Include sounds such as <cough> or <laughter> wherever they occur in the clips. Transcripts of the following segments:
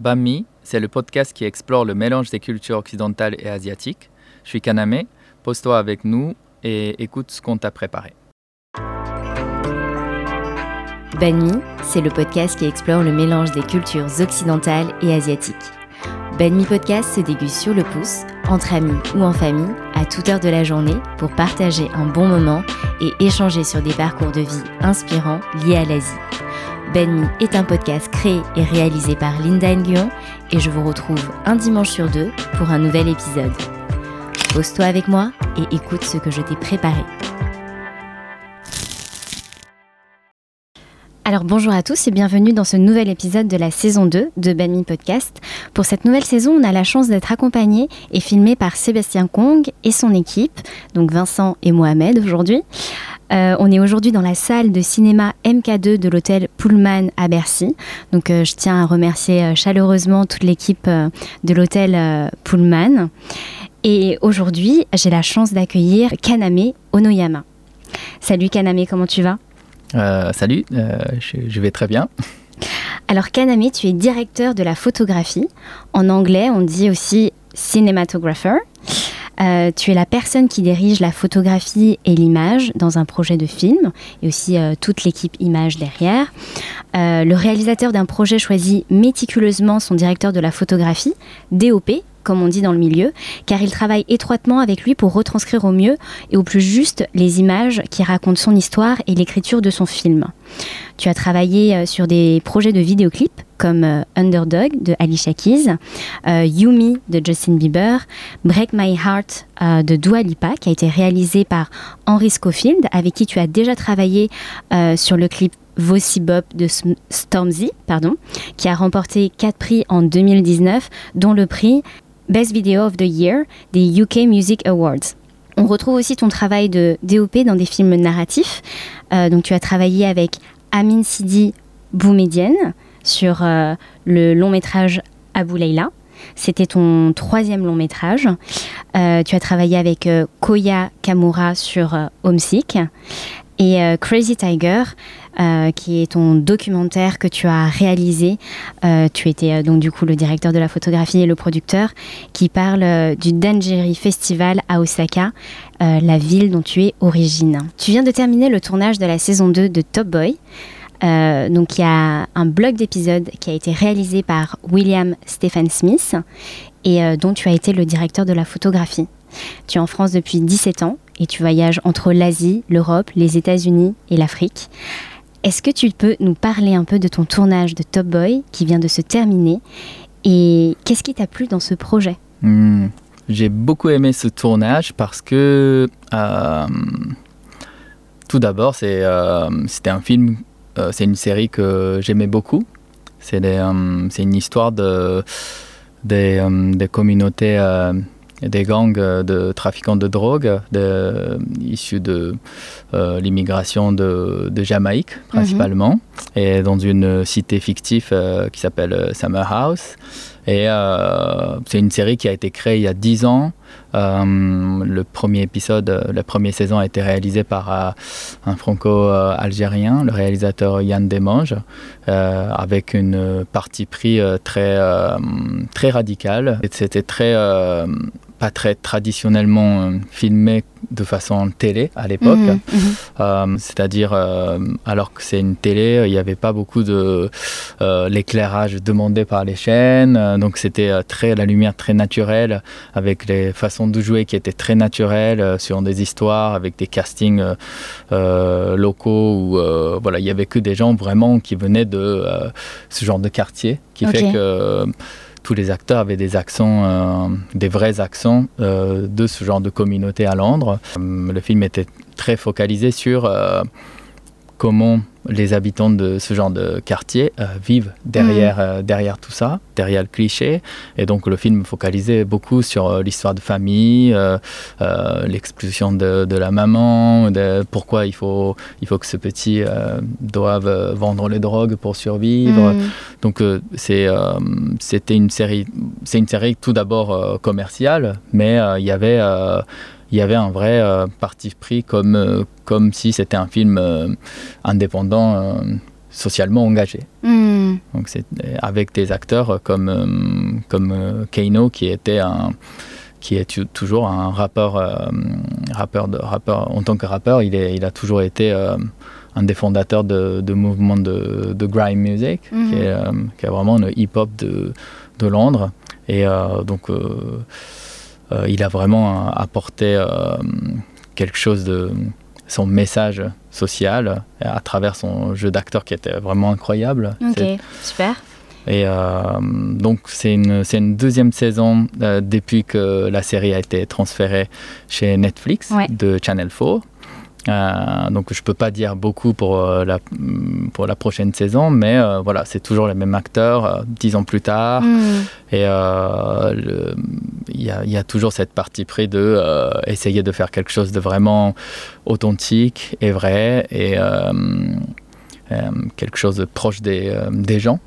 Bami, c'est le podcast qui explore le mélange des cultures occidentales et asiatiques. Je suis Kaname, pose-toi avec nous et écoute ce qu'on t'a préparé. Banmi, c'est le podcast qui explore le mélange des cultures occidentales et asiatiques. Banmi Podcast se déguste sur le pouce, entre amis ou en famille, à toute heure de la journée, pour partager un bon moment et échanger sur des parcours de vie inspirants liés à l'Asie. Benmi est un podcast créé et réalisé par Linda Nguyen et je vous retrouve un dimanche sur deux pour un nouvel épisode. Pose-toi avec moi et écoute ce que je t'ai préparé. Alors bonjour à tous et bienvenue dans ce nouvel épisode de la saison 2 de Banmi Podcast. Pour cette nouvelle saison, on a la chance d'être accompagné et filmé par Sébastien Kong et son équipe, donc Vincent et Mohamed aujourd'hui. Euh, on est aujourd'hui dans la salle de cinéma MK2 de l'hôtel Pullman à Bercy. Donc euh, je tiens à remercier euh, chaleureusement toute l'équipe de l'hôtel Pullman. Et aujourd'hui, j'ai la chance d'accueillir Kaname Onoyama. Salut Kaname, comment tu vas? Salut, je, vais très bien. Alors Kaname, tu es directeur de la photographie. En anglais, on dit aussi cinematographer. Euh, tu es la personne qui dirige la photographie et l'image dans un projet de film et aussi euh, toute l'équipe image derrière. Euh, le réalisateur d'un projet choisit méticuleusement son directeur de la photographie, DOP, comme on dit dans le milieu, car il travaille étroitement avec lui pour retranscrire au mieux et au plus juste les images qui racontent son histoire et l'écriture de son film. Tu as travaillé euh, sur des projets de vidéoclips comme euh, Underdog de Alicia Keys, euh, Yumi de Justin Bieber, Break My Heart de Dua Lipa qui a été réalisé par Henry Schofield avec qui tu as déjà travaillé sur le clip Vossi Bop de Stormzy, pardon, qui a remporté 4 prix en 2019, dont le prix Best Video of the Year des UK Music Awards. On retrouve aussi ton travail de DOP dans des films narratifs. Euh, donc tu as travaillé avec Amin Sidi Boumedienne sur euh, le long métrage Abu Leila. C'était ton troisième long métrage. Euh, tu as travaillé avec Koya Kamura sur Homesick et Crazy Tiger euh, qui est ton documentaire que tu as réalisé. Euh, tu étais euh, donc du coup le directeur de la photographie et le producteur, qui parle du Danjiri Festival à Osaka, la ville dont tu es origine. Tu viens de terminer le tournage de la saison 2 de Top Boy. donc il y a un blog d'épisodes qui a été réalisé par William Stephen Smith et dont tu as été le directeur de la photographie. Tu es en France depuis 17 ans et tu voyages entre l'Asie, l'Europe, les États-Unis et l'Afrique. Est-ce que tu peux nous parler un peu de ton tournage de Top Boy qui vient de se terminer et qu'est-ce qui t'a plu dans ce projet? Hmm. J'ai beaucoup aimé ce tournage parce que euh, tout d'abord euh, c'était un film, euh, c'est une série que j'aimais beaucoup. C'est une histoire de, des communautés des gangs euh, de trafiquants de drogue de, issus de euh, l'immigration de, de, Jamaïque principalement, et dans une cité fictive euh, qui s'appelle Summer House. Et c'est une série qui a été créée il y a 10 ans. le premier épisode, la première saison a été réalisée par un franco-algérien, le réalisateur Yann Demange, avec une partie pris très, très radicale. C'était très pas très traditionnellement euh, filmé de façon télé à l'époque. Mhm, mhm. Euh, c'est-à-dire, euh, alors que c'est une télé, il n'y avait pas beaucoup de l'éclairage demandé par les chaînes. donc c'était très la lumière très naturelle, avec les façons de jouer qui étaient très naturelles sur des histoires, avec des castings locaux où voilà, il y avait que des gens vraiment qui venaient de ce genre de quartier, qui fait que tous les acteurs avaient des accents, euh, des vrais accents euh, de ce genre de communauté à Londres. Euh, le film était très focalisé sur comment les habitants de ce genre de quartier euh, vivent derrière, mm. euh, derrière tout ça, derrière le cliché. Et donc le film focalisait beaucoup sur euh, l'histoire de famille, l'expulsion de, de, la maman, de pourquoi il faut, il faut que ce petit doive vendre les drogues pour survivre. Mm. Donc c'est, c'était une série, c'est une série tout d'abord commerciale, mais il y avait il y avait un vrai euh, parti pris comme, euh, comme si c'était un film euh, indépendant socialement engagé. Hmm. Donc c'est avec des acteurs comme comme Keino qui était un qui est toujours un rappeur rappeur de rappeur en tant que rappeur il est il a toujours été un des fondateurs de, de mouvements de, de grime music Mhm. qui, est, qui est vraiment le hip hop de, de Londres et donc il a vraiment euh, apporté euh, quelque chose de son message social à travers son jeu d'acteur qui était vraiment incroyable. Ok, super. Et euh, donc c'est une, c'est une deuxième saison euh, depuis que la série a été transférée chez Netflix Ouais. de Channel 4. Euh, donc je peux pas dire beaucoup pour, euh, la, pour la prochaine saison, mais euh, voilà, c'est toujours les mêmes acteurs, dix ans plus tard. Hmm. Et il y, a, y a toujours cette partie pris de essayer de faire quelque chose de vraiment authentique et vrai et quelque chose de proche des, des gens.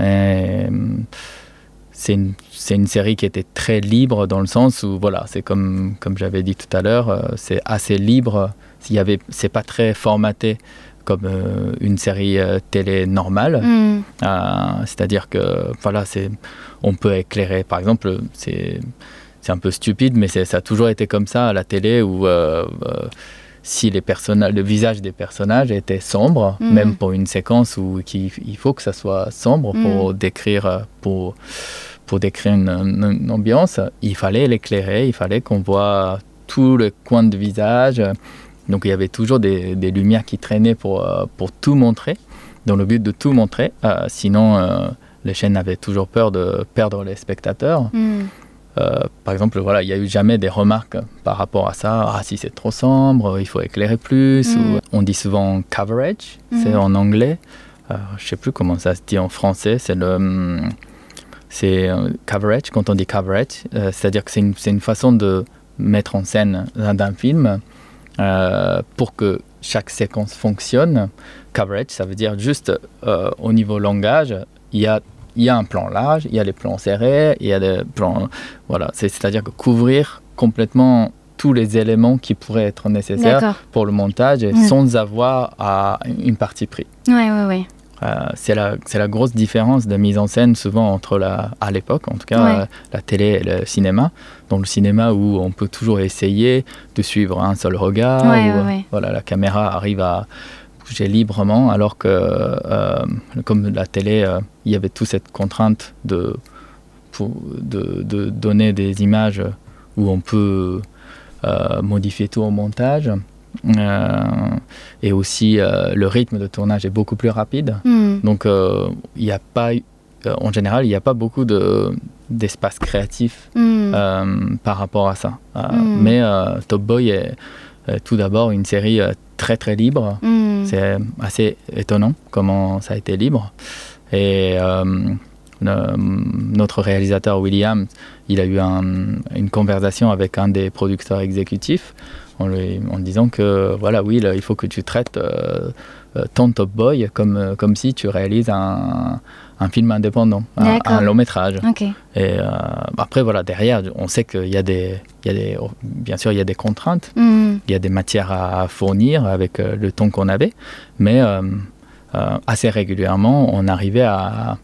Euh, c'est une, c'est une série qui était très libre dans le sens où voilà c'est comme comme j'avais dit tout à l'heure euh, c'est assez libre s'il y avait c'est pas très formaté comme euh, une série euh, télé normale Hmm. euh, C'est-à-dire que voilà, c'est, on peut éclairer. Par exemple, c'est, c'est un peu stupide, mais ça a toujours été comme ça à la télé où si les personnages, le visage des personnages était sombre, Mhm. même pour une séquence où il faut que ça soit sombre pour Mhm. décrire pour pour décrire une, une- une ambiance, il fallait l'éclairer, il fallait qu'on voit tous les coins de visage. Donc il y avait toujours des, des lumières qui traînaient pour, euh, pour tout montrer, dans le but de tout montrer. Euh, sinon, euh, les chaînes avaient toujours peur de perdre les spectateurs. Hmm. Euh, par exemple, voilà, il n'y a eu jamais des remarques par rapport à ça. Ah, si c'est trop sombre, il faut éclairer plus. Mm. Ou, on dit souvent coverage, c'est Mhm. en anglais. Euh, je sais plus comment ça se dit en français. C'est le, c'est coverage. Quand on dit coverage, euh, c'est-à-dire que c'est une, c'est une façon de mettre en scène d'un film euh, pour que chaque séquence fonctionne. Coverage, ça veut dire juste euh, au niveau langage, il y a il y a un plan large, il y a les plans serrés, il y a des plans. Voilà, c'est- c'est-à-dire que couvrir complètement tous les éléments qui pourraient être nécessaires pour le montage et sans avoir à une partie pris. Ouais, ouais, ouais. Euh, c'est la, grosse différence de mise en scène souvent entre la, à l'époque en tout cas, Ouais. euh, la télé et le cinéma. Dans le cinéma où on peut toujours essayer de suivre un seul regard, Ouais, où ouais. Voilà, la caméra arrive à bouger librement, alors que euh, comme la télé, il y avait toute cette contrainte de, pour- de, de donner des images où on peut modifier tout au montage. Euh, et aussi, euh, le rythme de tournage est beaucoup plus rapide. Hmm. Donc, euh, il n'y a pas, euh, en général, il n'y a pas beaucoup de, d'espace créatif Hmm. euh, par rapport à ça. Euh, Mm. Mais euh, Top Boy est euh, tout d'abord une série euh, très très libre. Hmm. C'est assez étonnant comment ça a été libre. Et euh, le- notre réalisateur William, il a eu un- une conversation avec un des producteurs exécutifs en, lui, en disant que voilà, Will, il faut que tu traites euh, euh, ton Top Boy comme, euh, comme si tu réalises un, un film indépendant, un, long métrage. Et euh, après, voilà, derrière, on sait qu'il y a des, il y a des, bien sûr, il y a des contraintes, Hmm. il y a des matières à fournir avec le temps qu'on avait, mais euh, assez régulièrement, on arrivait à,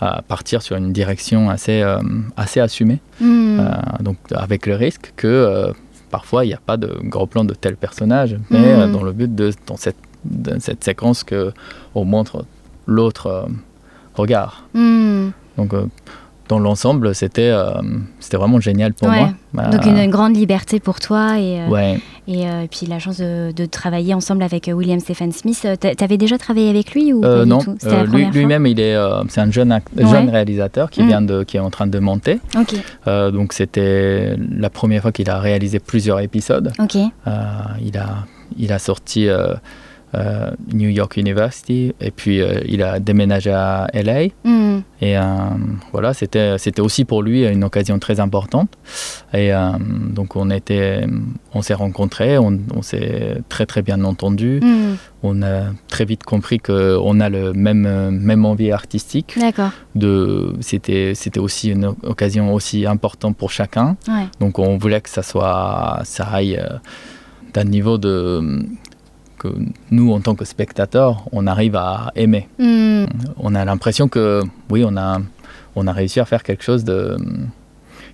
à partir sur une direction assez, euh, assez assumée. Euh, donc avec le risque que euh, parfois il n'y a pas de gros plan de tel personnage, mais Mm. euh, dans le but de, dans cette, dans cette séquence que on montre l'autre euh, regard. Donc, euh, dans l'ensemble, c'était euh, c'était vraiment génial pour Ouais. moi. Donc Euh, une, une grande liberté pour toi et, euh, ouais. et, euh, puis la chance de, de travailler ensemble avec euh, William Stephen Smith. Euh, t'a- T'avais déjà travaillé avec lui ou Euh, pas non, euh, lui- lui-même, il est, euh, c'est un jeune, Ouais. jeune réalisateur qui Mm. vient de, qui est en train de monter. Euh, donc, c'était la première fois qu'il a réalisé plusieurs épisodes. Euh, il a, il a sorti euh, New York University et puis euh, il a déménagé à LA. Hmm. Et euh, voilà, c'était c'était aussi pour lui une occasion très importante. Et donc on était, on s'est rencontrés, on, on s'est très très bien entendu. Hmm. On a très vite compris que on a le même même envie artistique. D'accord. De c'était c'était aussi une occasion aussi importante pour chacun. Ouais. Donc on voulait que ça soit ça aille d'un niveau de que nous, en tant que spectateurs, on arrive à aimer. Hmm. On a l'impression que, oui, on a, on a réussi à faire quelque chose de,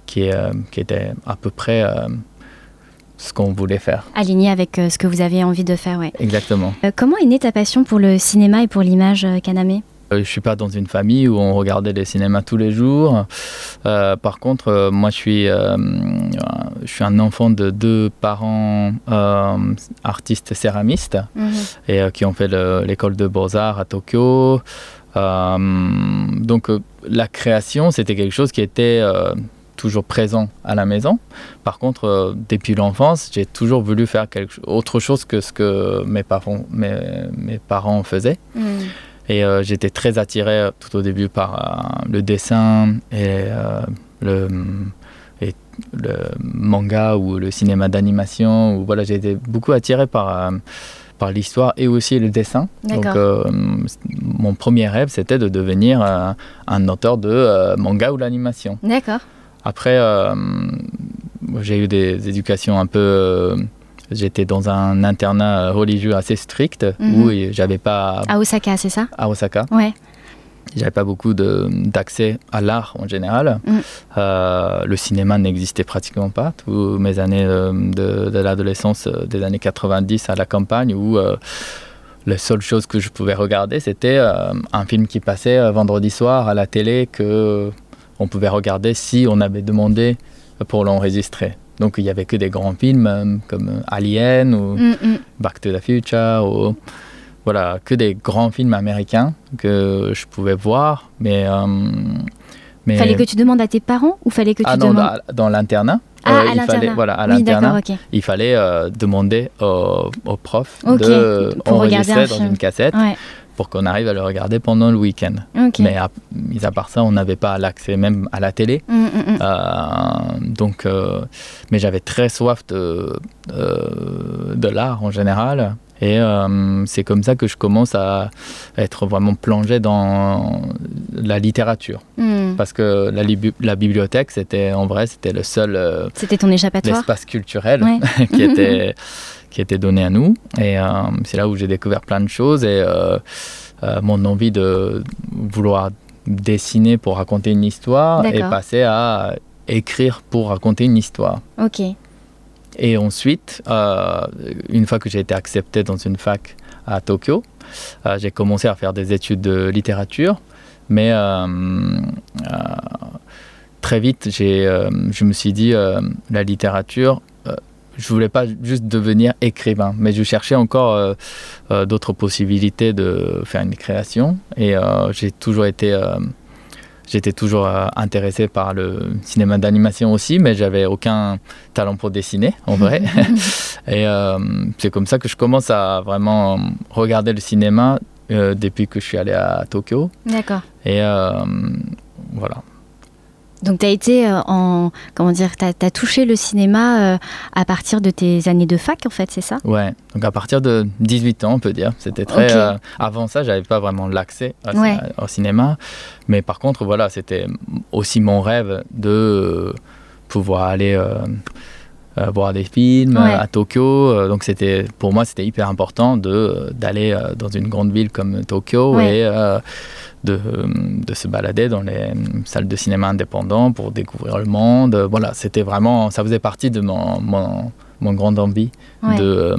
qui, est, euh, qui était à peu près euh, ce qu'on voulait faire. Aligné avec euh, ce que vous avez envie de faire, ouais. Exactement. Euh, comment est née ta passion pour le cinéma et pour l'image, Kaname? Je suis pas dans une famille où on regardait les cinémas tous les jours. Euh, par contre, euh, moi, je suis, euh, je suis un enfant de deux parents euh, artistes céramistes et euh, qui ont fait le- l'école de beaux-arts à Tokyo. Euh, donc euh, la création, c'était quelque chose qui était euh, toujours présent à la maison. Par contre, euh, depuis l'enfance, j'ai toujours voulu faire quelque, autre chose que ce que mes parents, mes, mes parents faisaient. Et euh, j'étais très attiré euh, tout au début par euh, le dessin et, le, et le manga ou le cinéma d'animation. Ou voilà, j'ai été beaucoup attiré par, par l'histoire et aussi le dessin. Donc euh, mon premier rêve, c'était de devenir euh, un auteur de euh, manga ou l'animation. D'accord. Après, j'ai eu des éducations un peu. J'étais dans un internat religieux assez strict Mhm. où j'avais pas À Osaka, c'est ça? À Osaka. Ouais. J'avais pas beaucoup de- d'accès à l'art en général. Mm. Euh, le cinéma n'existait pratiquement pas. Toutes mes années euh, de, de l'adolescence, euh, des années 90 à la campagne, où euh, la seule chose que je pouvais regarder, c'était euh, un film qui passait vendredi soir à la télé que on pouvait regarder si on avait demandé pour l'enregistrer. Donc il y avait que des grands films euh, comme Alien ou Mm, mm. Back to the Future, ou voilà, que des grands films américains que je pouvais voir, mais. euh, mais Fallait que tu demandes à tes parents ou fallait que tu ah non, demandes dans, l'internat. Ah, euh, à il fallait, l'internat. voilà, à Oui, d'accord, l'internat, ok. il fallait euh, demander au, au prof Ok, de pour enregistrer dans une cassette Ouais. Pour qu'on arrive à le regarder pendant le week-end. Mais à, mis à part ça, on n'avait pas l'accès même à la télé. Mm, mm, mm. Euh, donc, euh, mais j'avais très soif de, euh, de l'art en général. Et euh, c'est comme ça que je commence à être vraiment plongé dans la littérature. Mm. Parce que la, bibliothèque, c'était en vrai, c'était le seul euh, C'était ton échappatoire? espace culturel Ouais. <laughs> qui, était, <laughs> qui était donné à nous. Et euh, c'est là où j'ai découvert plein de choses. Et euh, mon envie de vouloir dessiner pour raconter une histoire est passée à écrire pour raconter une histoire. Ok. Et ensuite, euh, une fois que j'ai été accepté dans une fac à Tokyo, euh, j'ai commencé à faire des études de littérature. Mais euh, très vite, je me suis dit, la littérature, je voulais pas juste devenir écrivain, mais je cherchais encore d'autres possibilités de faire une création. Et j'ai toujours été... J'étais toujours euh, intéressé par le cinéma d'animation aussi, mais j'avais aucun talent pour dessiner, en vrai. <laughs> <laughs> Et euh, c'est comme ça que je commence à vraiment regarder le cinéma euh, depuis que je suis allé à Tokyo. D'accord. Et euh, voilà. Donc tu as été euh, en comment dire, tu as, touché le cinéma euh, à partir de tes années de fac en fait, c'est ça? Ouais, donc à partir de 18 ans, on peut dire. C'était très. Euh, avant ça, j'avais pas vraiment l'accès Ouais. au cinéma. Mais par contre, voilà, c'était aussi mon rêve de pouvoir aller euh, euh, voir des films Ouais. euh, à Tokyo. Euh, donc c'était, pour moi, c'était hyper important de, d'aller dans une grande ville comme Tokyo Ouais. et de, de se balader dans les salles de cinéma indépendants pour découvrir le monde. Voilà, c'était vraiment, ça faisait partie de mon, mon, mon grande envie Ouais. de,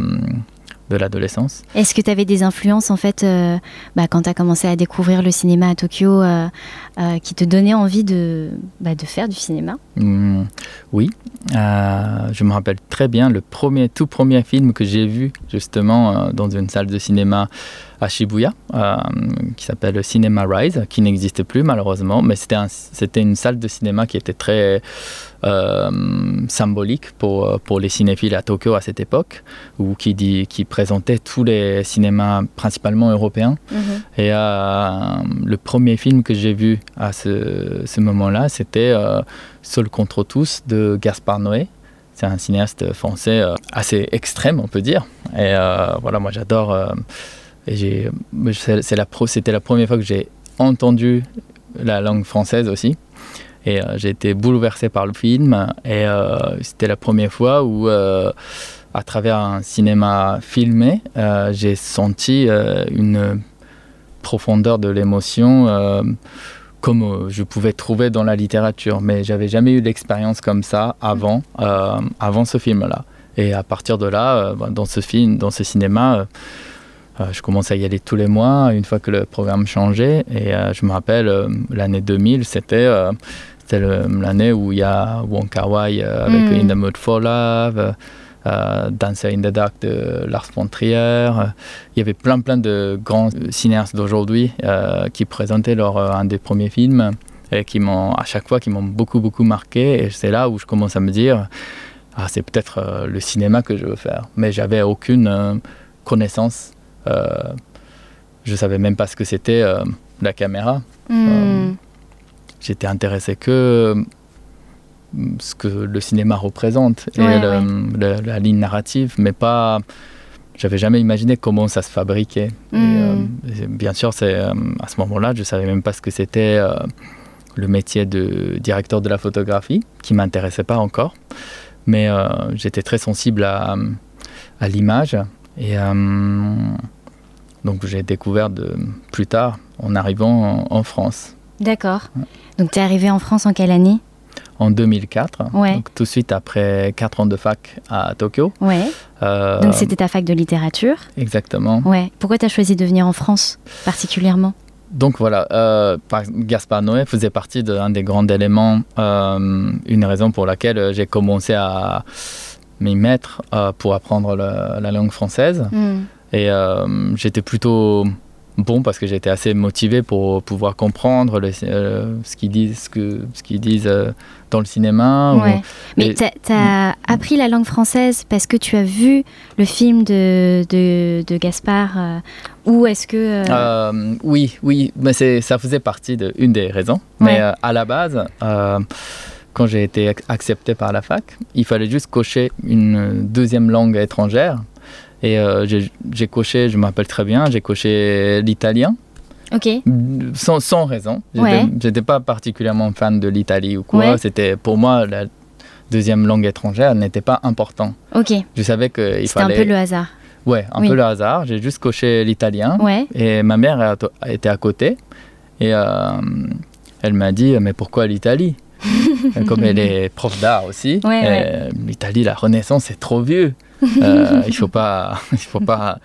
de l'adolescence. Est-ce que tu avais des influences en fait euh, bah, quand tu as commencé à découvrir le cinéma à Tokyo euh, euh, qui te donnaient envie de, bah, de faire du cinéma? Hmm, oui, je me rappelle très bien le premier, tout premier film que j'ai vu justement dans une salle de cinéma à Shibuya, euh, qui s'appelle Cinema Rise, qui n'existe plus malheureusement, mais c'était un- c'était une salle de cinéma qui était très euh, symbolique pour, pour les cinéphiles à Tokyo à cette époque, ou qui, dit, qui présentait tous les cinémas principalement européens. Et euh, le premier film que j'ai vu à ce, ce moment-là, c'était Seul contre tous de Gaspard Noé. C'est un cinéaste français assez extrême, on peut dire. Et euh, voilà, moi j'adore. euh, et la c'était la première fois que j'ai entendu la langue française aussi. Et euh, j'ai été bouleversé par le film. Et euh, c'était la première fois où euh, à travers un cinéma filmé, j'ai senti une profondeur de l'émotion comme je pouvais trouver dans la littérature. Mais j'avais jamais eu l'expérience comme ça avant, avant ce film-là. Et à partir de là, bah, dans ce film, dans ce cinéma, je commençais à y aller tous les mois, une fois que le programme changeait. Et euh, je me rappelle, euh, l'année 2000, c'était l'année où il y a Wong Kar Wai avec mm. In the Mood for Love, Dancer in the Dark de Lars von Trier. Il y avait plein plein de grands cinéastes d'aujourd'hui qui présentaient leur, un des premiers films et qui m'ont à chaque fois qui m'ont beaucoup beaucoup marqué. Et c'est là où je commence à me dire, ah, c'est peut-être le cinéma que je veux faire. Mais j'avais aucune connaissance euh, je savais même pas ce que c'était euh, la caméra. Hmm. Euh, j'étais intéressé que ce que le cinéma représente et la, ligne narrative, mais pas. J'avais jamais imaginé comment ça se fabriquait. Hmm. bien sûr, c'est à ce moment-là, je savais même pas ce que c'était le métier de directeur de la photographie, qui m'intéressait pas encore. Mais j'étais très sensible à, à l'image et donc j'ai découvert de, plus tard en arrivant en, France. D'accord. Donc tu es arrivé en France en quelle année? En 2004, donc tout de suite après 4 ans de fac à Tokyo. Ouais. Euh, donc c'était ta fac de littérature? Exactement. Ouais. Pourquoi tu as choisi de venir en France particulièrement? Donc voilà, euh, Gaspard Noé faisait partie d'un des grands éléments, euh, une raison pour laquelle j'ai commencé à m'y mettre pour apprendre la langue française. Hmm. Et euh, j'étais plutôt bon parce que j'étais assez motivé pour pouvoir comprendre euh, ce qu'ils disent, ce que, ce qu'ils disent euh, dans le cinéma. Mais tu as, mm. appris la langue française parce que tu as vu le film de, de, de Gaspard ou est-ce que... oui, oui, mais ça faisait partie d'une des raisons. Mais à la base quand j'ai été accepté par la fac, il fallait juste cocher une deuxième langue étrangère et euh, j'ai coché, je me rappelle très bien, j'ai coché l'italien. Ok. Sans, sans raison. J'étais pas particulièrement fan de l'Italie ou quoi. C'était pour moi la deuxième langue étrangère n'était pas important. Ok. Je savais qu'il fallait. C'était un peu le hasard. Ouais, un peu le hasard. J'ai juste coché l'italien. Ouais. Et ma mère été à côté et euh, elle m'a dit mais pourquoi l'Italie? <laughs> Comme elle est prof d'art aussi, l'Italie, la Renaissance, c'est trop vieux. Euh, il faut pas, <laughs> il faut pas,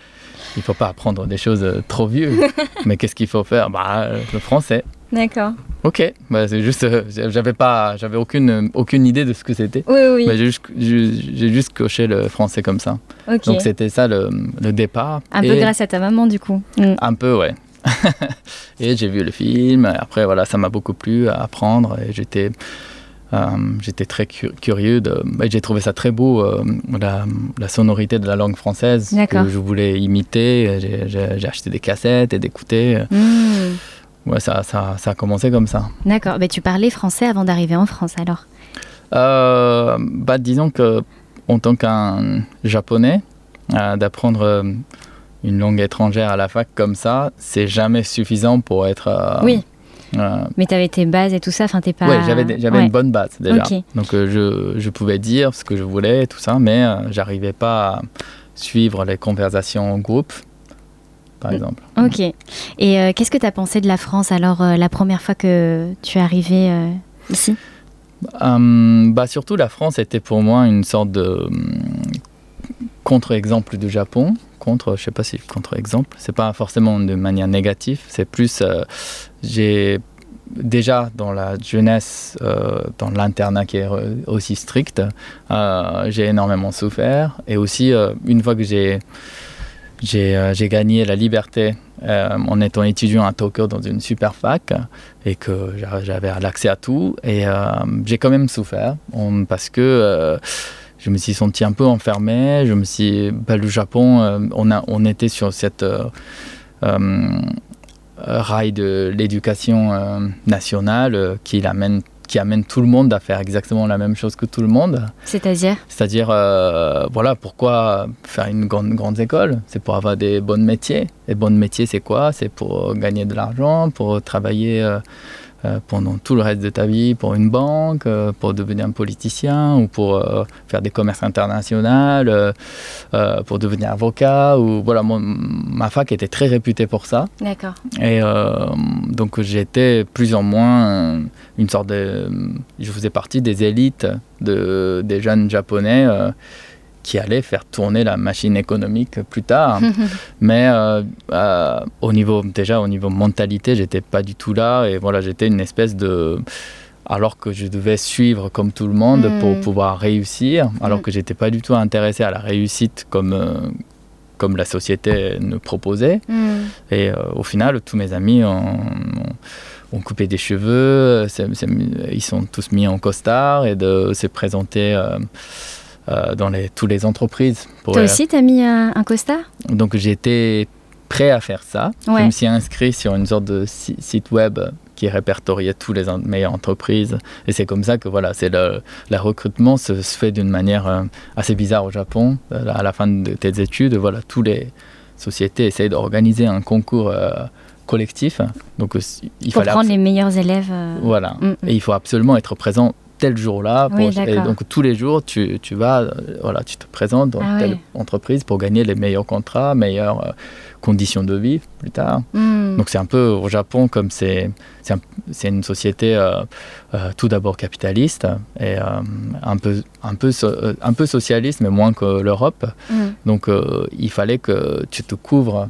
il faut pas apprendre des choses trop vieux. <laughs> Mais qu'est-ce qu'il faut faire? Bah, le français. D'accord. Ok, bah, c'est juste, euh, j'avais pas, j'avais aucune, aucune idée de ce que c'était. Oui, oui. j'ai juste, j'ai juste coché le français comme ça. Donc c'était ça le, le, départ. Un peu grâce à ta maman du coup. Mm. Un peu, ouais. <laughs> et j'ai vu le film. Après, voilà, ça m'a beaucoup plu à apprendre et j'étais euh, j'étais très curieux. Bah, j'ai trouvé ça très beau, euh, la, sonorité de la langue française que je voulais imiter. J'ai, acheté des cassettes et d'écouter. Hmm. Ouais, ça, ça, ça, a commencé comme ça. D'accord. Mais tu parlais français avant d'arriver en France alors? Euh, bah, Disons que en tant qu'un japonais, d'apprendre une langue étrangère à la fac comme ça, c'est jamais suffisant pour être oui. Mais tu avais tes bases et tout ça, enfin t'es pas. Oui, j'avais, j'avais une bonne base déjà. Donc euh, je, je, pouvais dire ce que je voulais et tout ça, mais euh, j'arrivais pas à suivre les conversations en groupe, par exemple. Ok. Et euh, qu'est-ce que tu as pensé de la France alors la première fois que tu es arrivé ici? Hum, bah, Surtout la France était pour moi une sorte de hum, contre-exemple du Japon contre, je sais pas si contre-exemple, c'est pas forcément de manière négative, c'est plus, euh, j'ai déjà dans la jeunesse, euh, dans l'internat qui est aussi strict, euh, j'ai énormément souffert. Et aussi, une fois que j'ai, j'ai, gagné la liberté en étant étudiant à Tokyo dans une super fac et que j'avais l'accès à tout, et j'ai quand même souffert parce que je me suis senti un peu enfermé. Je me suis, bah, le Japon, euh, on, a, on était sur cette euh, euh, rail de l'éducation nationale qui amène qui amène tout le monde à faire exactement la même chose que tout le monde. C'est-à-dire? C'est-à-dire, voilà, pourquoi faire une grande, grande école? C'est pour avoir des bons métiers. Et bons métiers, c'est quoi? C'est pour gagner de l'argent, pour travailler euh, pendant tout le reste de ta vie pour une banque, euh, pour devenir un politicien ou pour euh, faire des commerces internationaux, pour devenir avocat. Ou, voilà, ma fac était très réputée pour ça. D'accord. Et donc j'étais plus ou moins une sorte de... Je faisais partie des élites de, des jeunes japonais qui allait faire tourner la machine économique plus tard. <laughs> Mais euh, euh, au niveau, déjà, au niveau mentalité, j'étais pas du tout là. Et voilà, j'étais une espèce de. Alors que je devais suivre comme tout le monde pour hmm. pouvoir réussir, alors que que j'étais pas du tout intéressé à la réussite comme, euh, comme la société nous proposait. Hmm. Et au final, tous mes amis ont, ont coupé des cheveux, ils sont tous mis en costard et de se présenter euh, dans les, toutes les entreprises. Toi aussi, tu as mis un, costard? Donc j'étais prêt à faire ça. Je me suis inscrit sur une sorte de site web qui répertoriait toutes les meilleures entreprises. Et c'est comme ça que voilà, c'est le, recrutement se, fait d'une manière euh, assez bizarre au Japon. Euh, à la fin de tes études, voilà, toutes les sociétés essayent d'organiser un concours collectif. Donc, il Pour prendre les meilleurs élèves. Voilà. Mm, mm. Et il faut absolument être présent tel jour-là. et donc tous les jours, tu, tu vas, euh, voilà, tu te présentes dans ah telle entreprise pour gagner les meilleurs contrats, meilleures euh, conditions de vie plus tard. Hmm. Donc c'est un peu au Japon comme c'est c'est une société euh, tout d'abord capitaliste et un peu un peu un peu socialiste mais moins que l'Europe. Hmm. Donc il fallait que tu te couvres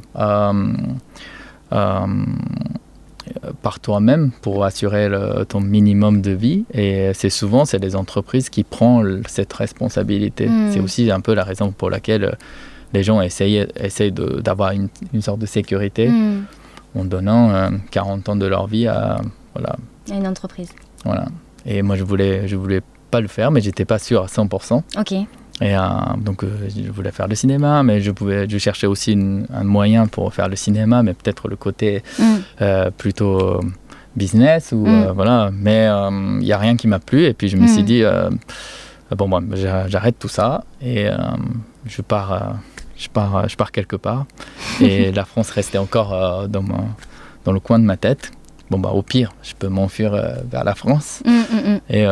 par toi-même pour assurer ton minimum de vie. Et c'est souvent, c'est les entreprises qui prennent cette responsabilité. Hmm. C'est aussi un peu la raison pour laquelle les gens essayent, essayent d'avoir une, sorte de sécurité hmm. en donnant 40 euh, ans de leur vie à, voilà. à une entreprise. Voilà. Et moi, je voulais, je voulais pas le faire, mais j'étais pas sûr à 100%. Ok. Et euh, donc, euh, je voulais faire le cinéma, mais je, pouvais, je cherchais aussi un moyen pour faire le cinéma, mais peut-être le côté mm. euh, plutôt business. Ou, mm. voilà. Mais il n'y a rien qui m'a plu. Et puis, je me suis mm. dit, bon, moi, j'arrête tout ça et je, pars, je, pars, je pars quelque part. <laughs> Et la France restait encore dans, dans le coin de ma tête. Bon, bah, au pire, je peux m'enfuir vers la France. Et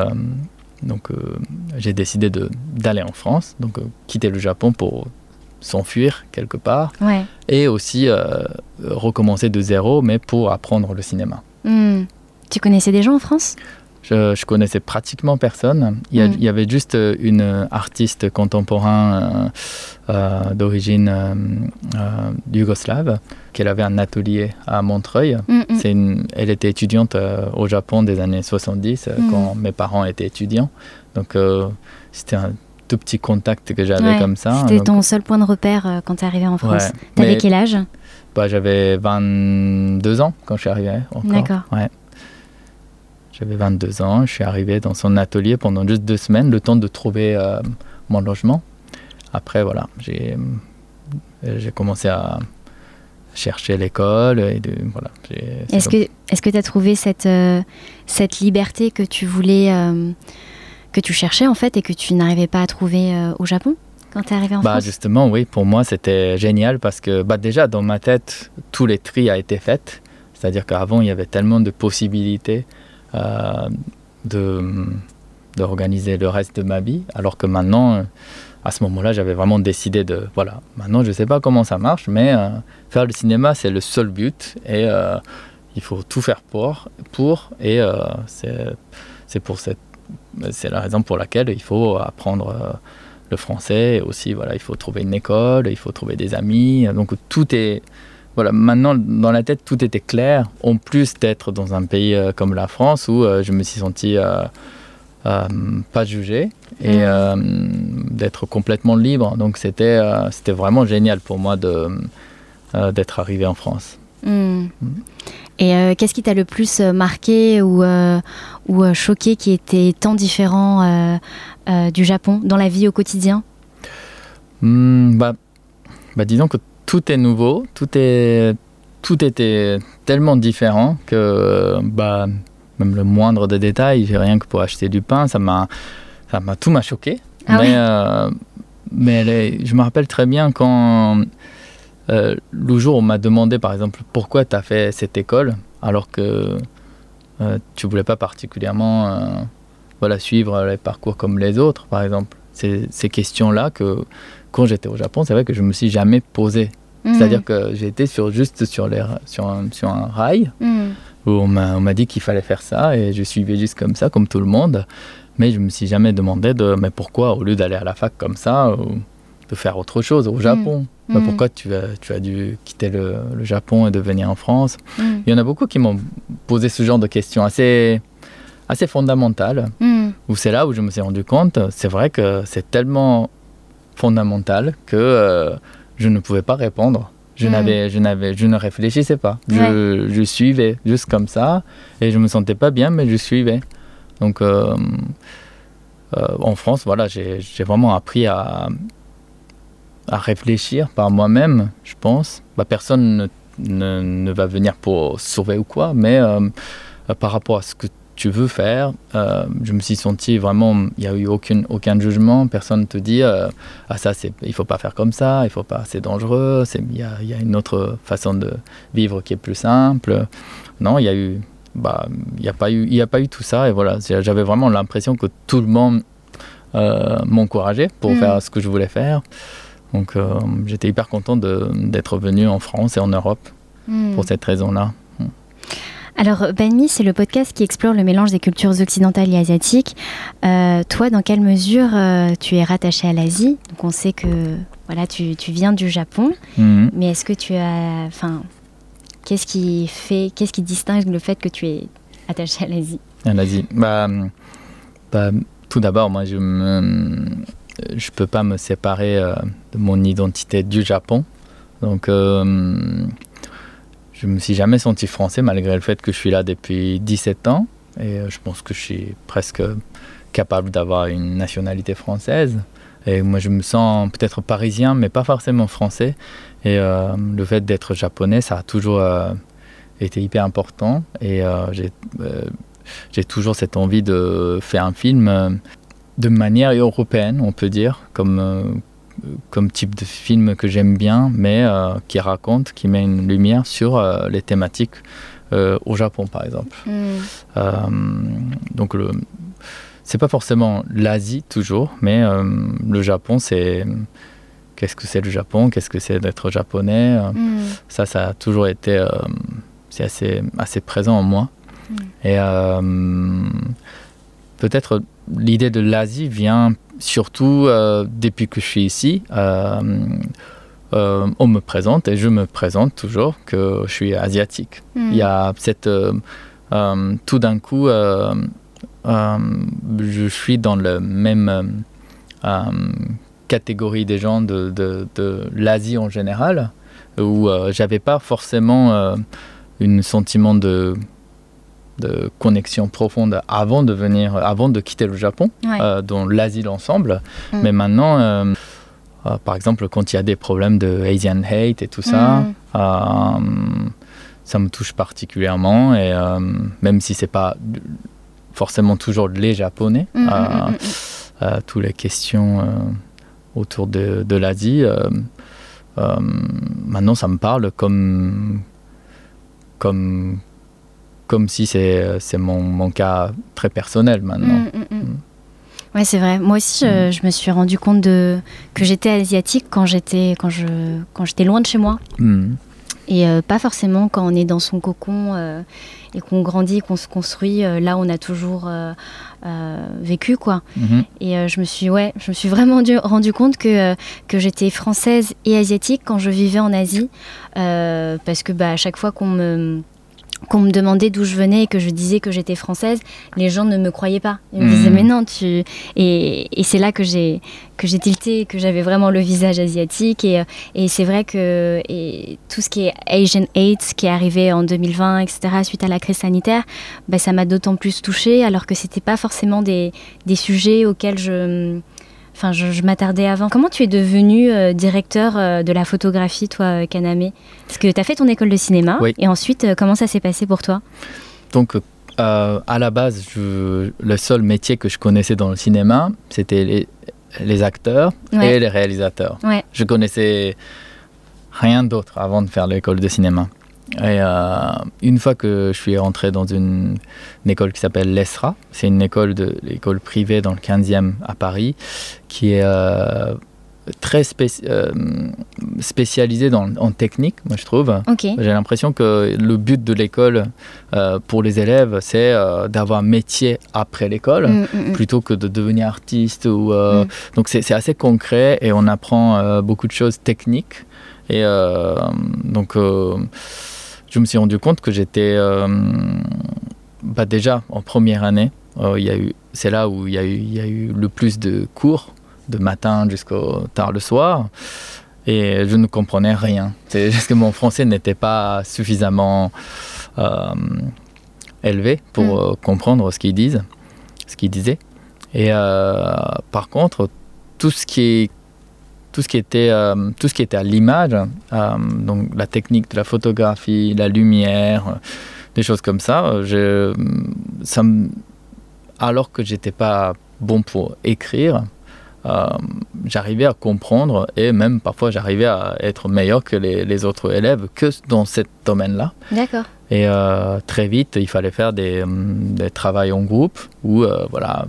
donc euh, j'ai décidé d'aller en France, donc euh, quitter le Japon pour s'enfuir quelque part et aussi euh, recommencer de zéro, mais pour apprendre le cinéma. Hmm. Tu connaissais des gens en France? Je, je, connaissais pratiquement personne. Il y, hmm. avait juste une artiste contemporain d'origine yougoslave qu'elle avait un atelier à Montreuil. Hmm, une, elle était étudiante au Japon des années 70 quand mes parents étaient étudiants. Donc euh, c'était un tout petit contact que j'avais comme ça. C'était ton seul point de repère euh, quand tu es arrivé en France. Tu avais quel âge? bah, J'avais 22 ans quand je suis arrivé. D'accord. Ouais. J'avais 22 ans, je suis arrivé dans son atelier pendant juste deux semaines, le temps de trouver euh, mon logement. Après, voilà, j'ai commencé à chercher l'école. Et de, voilà, est-ce que tu as trouvé cette, cette liberté que tu voulais que tu cherchais en fait et que tu n'arrivais pas à trouver euh, au Japon quand tu es arrivé en bah, France? Justement, oui, pour moi c'était génial parce que bah, déjà dans ma tête, tous les tri a été fait. C'est-à-dire qu'avant, il y avait tellement de possibilités euh, de d'organiser le reste de ma vie, alors que maintenant, euh, à ce moment-là, j'avais vraiment décidé de, voilà, maintenant je ne sais pas comment ça marche, mais euh, faire le cinéma, c'est le seul but, et il faut tout faire pour, pour et c'est pour cette c'est la raison pour laquelle il faut apprendre euh, le français. Et aussi, voilà, il faut trouver une école, il faut trouver des amis. Donc tout est voilà, maintenant dans la tête tout était clair. En plus d'être dans un pays euh, comme la France où euh, je me suis senti pas jugé et mmh. d'être complètement libre. Donc c'était c'était vraiment génial pour moi de d'être arrivé en France. Mmh. Mmh. Et euh, qu'est-ce qui t'a le plus euh, marqué ou, euh, ou choqué qui était tant différent du Japon dans la vie au quotidien? Bah, bah, Disons que tout est nouveau, tout, est, tout était tellement différent que bah, même le moindre des détails, rien que pour acheter du pain, ça m'a, ça m'a tout m'a choqué. Ah mais, mais je me rappelle très bien quand euh, le jour on m'a demandé, par exemple, pourquoi tu as fait cette école, alors que tu voulais pas particulièrement voilà, suivre les parcours comme les autres, par exemple. Ces questions-là que, quand j'étais au Japon, c'est vrai que je me suis jamais posé. Mhm. C'est-à-dire que j'étais sur, juste sur, les, sur, un, sur un rail mhm. On m'a dit qu'il fallait faire ça et je suivais juste comme ça, comme tout le monde. Mais je me suis jamais demandé de mais pourquoi, au lieu d'aller à la fac comme ça, ou de faire autre chose au Japon mhm. Pourquoi tu as, tu as dû quitter le, le Japon et de venir en France? Il y en a beaucoup qui m'ont posé ce genre de questions assez assez fondamentale, mm. où c'est là où je me suis rendu compte, c'est vrai que c'est tellement fondamental que euh, je ne pouvais pas répondre. Je, mm. n'avais, je, n'avais, je ne réfléchissais pas. Je, je, suivais juste comme ça et je me sentais pas bien, mais je suivais. Donc euh, euh, en France, voilà, j'ai, vraiment appris à, à réfléchir par moi-même, je pense. Bah, personne ne, ne, ne, va venir pour sauver ou quoi, mais par rapport à ce que tu veux faire. Euh, je me suis senti vraiment, il n'y a eu aucun, aucun jugement, personne ne te dit euh, ah ça c'est, il faut pas faire comme ça, il faut pas, c'est dangereux, il y a, y a, une autre façon de vivre qui est plus simple. Non, il y a eu, bah, il n'y a pas eu, il a pas eu tout ça et voilà, j'avais vraiment l'impression que tout le monde euh, m'encourageait pour mm. faire ce que je voulais faire. Donc j'étais hyper content d'être venu en France et en Europe mm. pour cette raison-là. Alors, Banmi, c'est le podcast qui explore le mélange des cultures occidentales et asiatiques. Euh, toi, dans quelle mesure euh, tu es rattaché à l'Asie? Donc, on sait que voilà, tu, tu viens du Japon, mhm. mais est-ce que tu as, enfin, qu'est-ce qui fait, qu'est-ce qui distingue le fait que tu es attaché à l'Asie? À l'Asie, bah, bah, tout d'abord, moi, je ne je peux pas me séparer euh, de mon identité du Japon. Donc, je me suis jamais senti français malgré le fait que je suis là depuis 17 ans et euh, je pense que je suis presque capable d'avoir une nationalité française. Et moi, je me sens peut-être parisien, mais pas forcément français. Et euh, le fait d'être japonais, ça a toujours euh, été hyper important. Et j'ai toujours cette envie de faire un film de manière européenne, on peut dire, comme, comme type de film que j'aime bien, mais euh, qui raconte, qui met une lumière sur euh, les thématiques euh, au Japon, par exemple. Mm. donc, le, c'est pas forcément l'Asie toujours, mais le Japon, c'est qu'est-ce que c'est le Japon, qu'est-ce que c'est d'être japonais? Mm. Ça, ça a toujours été, c'est assez, assez présent en moi. Mm. Et peut-être l'idée de l'Asie vient surtout euh, depuis que je suis ici. Euh, euh, on me présente et je me présente toujours que je suis asiatique. Hmm. Il y a cette tout d'un coup, je suis dans le même catégorie des gens de, de, de l'Asie en général, où j'avais pas forcément un sentiment de de connexion profonde avant de venir, avant de quitter le Japon, euh, dans l'Asie ensemble. Mm. Mais maintenant, euh, euh, par exemple, quand il y a des problèmes de Asian hate et tout ça, mm. ça me touche particulièrement. Et même si c'est pas forcément toujours les Japonais, mm, toutes les questions autour de, de l'Asie, maintenant ça me parle comme comme comme si c'est mon, mon, cas très personnel maintenant. Mm, mm, mm. Ouais, c'est vrai. Moi aussi, je, me suis rendu compte de, que j'étais asiatique quand j'étais quand je quand j'étais loin de chez moi. Et euh, pas forcément quand on est dans son cocon euh, et qu'on grandit, qu'on se construit. Euh, là, on a toujours vécu, quoi. Mm-hmm. Et je me suis, ouais, je me suis vraiment rendu compte que que j'étais française et asiatique quand je vivais en Asie, parce que bah à chaque fois qu'on me qu'on me demandait d'où je venais et que je disais que j'étais française, les gens ne me croyaient pas. Ils me disaient hmm. mais non tu et, et c'est là que j'ai que j'ai tilté, que j'avais vraiment le visage asiatique et, et c'est vrai que et tout ce qui est Asian AIDS qui est arrivé en 2020 etc suite à la crise sanitaire, bah, ça m'a d'autant plus touchée alors que c'était pas forcément des, des sujets auxquels je Enfin, je, m'attardais avant. Comment tu es devenu euh, directeur euh, de la photographie, toi, euh, Kaname? Parce que tu as fait ton école de cinéma. Et ensuite, comment ça s'est passé pour toi? Donc, à la base, je, le seul métier que je connaissais dans le cinéma, c'était les, les, acteurs et les réalisateurs. Je connaissais rien d'autre avant de faire l'école de cinéma. Et euh, une fois que je suis rentré dans une, une école qui s'appelle l'ESRA, c'est une école, de, privée dans le 15e à Paris, qui est euh, très euh, spécialisée dans, en technique, moi je trouve. Ok. J'ai l'impression que le but de l'école pour les élèves, c'est d'avoir un métier après l'école. Mm, mm, mm. plutôt que de devenir artiste. Ou. Donc c'est assez concret et on apprend beaucoup de choses techniques. Et donc je me suis rendu compte que j'étais euh, bah déjà en première année. euh, il y a eu, c'est là où il y, a eu, il y a eu le plus de cours, de matin jusqu'au tard le soir. Et je ne comprenais rien. C'est <laughs> juste que mon français n'était pas suffisamment euh, élevé pour Mm. euh, comprendre ce qu'ils disent, ce qu'ils disaient. Et euh, par contre, tout ce qui est tout ce qui était euh, tout ce qui était à l'image, euh, donc la technique de la photographie, la lumière, euh, des choses comme ça, je, ça alors que j'étais pas bon pour écrire, j'arrivais à comprendre et même parfois j'arrivais à être meilleur que les, les autres élèves que dans ce domaine-là. D'accord. Et euh, très vite, il fallait faire des, hum, des travaux en groupe où euh, voilà,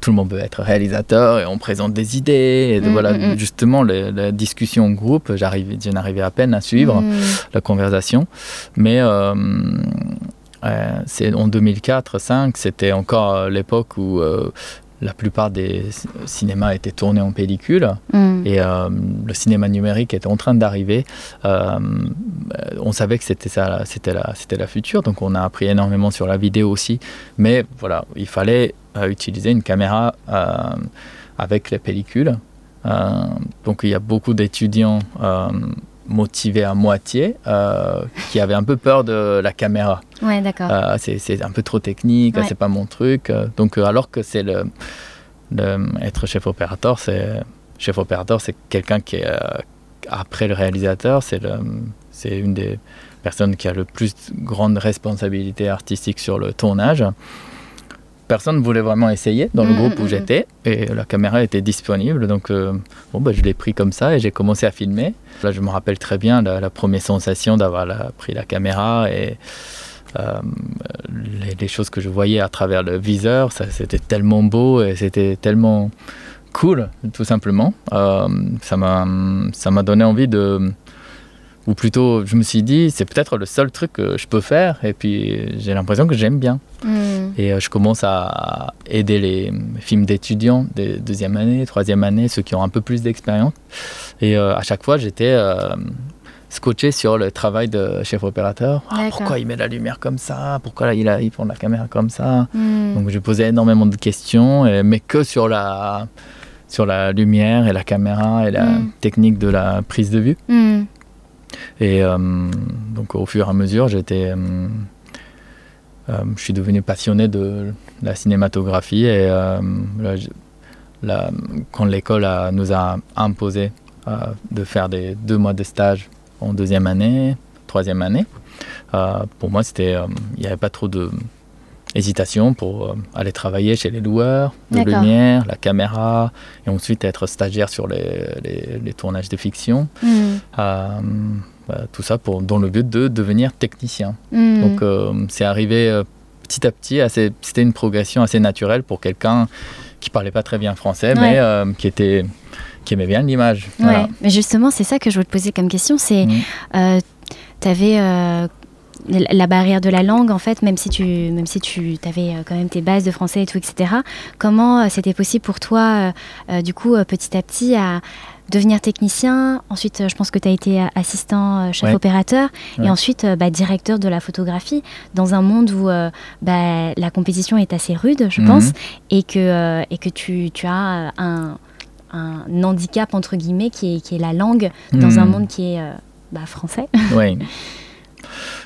tout le monde veut être réalisateur et on présente des idées. Et de- Mm, voilà, mm, mm. justement, la discussion en groupe, j'arrivais, je n'arrivais à peine à suivre la conversation. Mais euh, euh, c'est en 2004-2005, c'était encore euh, l'époque où euh, la plupart des cinémas étaient tournés en pellicule Mm. et euh, le cinéma numérique était en train d'arriver. Euh, on savait que c'était ça, c'était la, c'était la future, donc on a appris énormément sur la vidéo aussi. Mais voilà, il fallait euh, utiliser une caméra avec les pellicules. Donc il y a beaucoup d'étudiants motivés à moitié euh, qui avaient un peu peur de la caméra. Ouais, d'accord. Euh, c'est, un peu trop technique, Ouais. c'est pas mon truc. Donc euh, alors que c'est le, le- être chef opérateur, c'est chef opérateur, c'est quelqu'un qui est après le réalisateur, c'est c'est une des personnes qui a le plus grande responsabilité artistique sur le tournage. Personne ne voulait vraiment essayer dans le Mm, groupe mm, où mm. j'étais et la caméra était disponible donc euh, bon bah, je l'ai pris comme ça et j'ai commencé à filmer. Là je me rappelle très bien la, la première sensation d'avoir pris la caméra et euh, les, les choses que je voyais à travers le viseur, ça, c'était tellement beau et c'était tellement cool, tout simplement. Euh, ça m'a, ça m'a donné envie de, ou plutôt, je me suis dit, c'est peut-être le seul truc que je peux faire. Et puis, j'ai l'impression que j'aime bien. Mm. Et euh, je commence à aider les films d'étudiants de deuxième année, troisième année, ceux qui ont un peu plus d'expérience. Et euh, à chaque fois, j'étais euh, scotché sur le travail de chef opérateur. Ah, pourquoi il met la lumière comme ça? Pourquoi il, a, il prend la caméra comme ça? Mm. Donc je posais énormément de questions, et- mais que sur la, sur la lumière et la caméra et la Mm. technique de la prise de vue. Mm. Et euh, donc au fur et à mesure, j'étais, euh, euh, je suis devenu passionné de la cinématographie et quand l'école nous a imposé de faire des deux mois de stage en deuxième année, troisième année, pour moi c'était, il n'y avait pas trop de hésitation pour euh, aller travailler chez les loueurs de D'accord. lumière, la caméra, et ensuite être stagiaire sur les, les- les tournages de fiction. Mm. Euh, bah, tout ça pour, dans le but de devenir technicien. Mm. Donc euh, c'est arrivé euh, petit à petit, c'était une progression assez naturelle pour quelqu'un qui parlait pas très bien français, Ouais. mais euh, qui, était, qui aimait bien l'image. Ouais, Voilà. mais justement, c'est ça que je voulais te poser comme question. C'est, Mm. euh, tu avais la barrière de la langue, en fait, même si tu, même si tu avais quand même tes bases de français et tout, etc. Comment euh, c'était possible pour toi, euh, euh, du coup, euh, petit à petit, à devenir technicien? Ensuite, euh, je pense que tu as été euh, assistant euh, chef Ouais. opérateur Ouais. et ensuite euh, bah, directeur de la photographie dans un monde où euh, bah, la compétition est assez rude, je Mhm. pense, et que, euh, et que tu, tu as euh, un, un handicap, entre guillemets, qui est, qui est la langue dans un Hmm. monde qui est euh, bah, français. Oui. <laughs>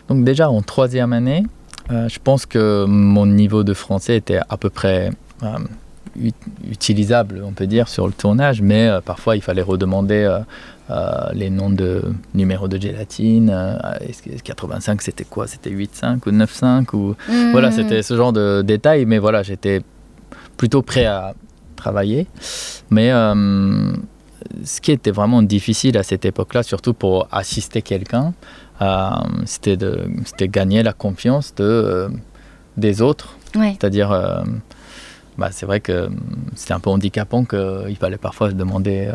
Donc déjà en troisième année, euh, je pense que mon niveau de français était à peu près euh, ut- utilisable, on peut dire, sur le tournage, mais euh, parfois il fallait redemander les noms de numéros de gélatine. euh, est-ce que 85 c'était quoi? C'était 8,5 ou 9,5 ou voilà, Hmm. c'était ce genre de détails, mais voilà, j'étais plutôt prêt à travailler. Mais ce qui était vraiment difficile à cette époque-là, surtout pour assister quelqu'un, c'était de c'était gagner la confiance de des autres. C'est-à-dire, bah, c'est vrai que c'était un peu handicapant qu'il fallait parfois demander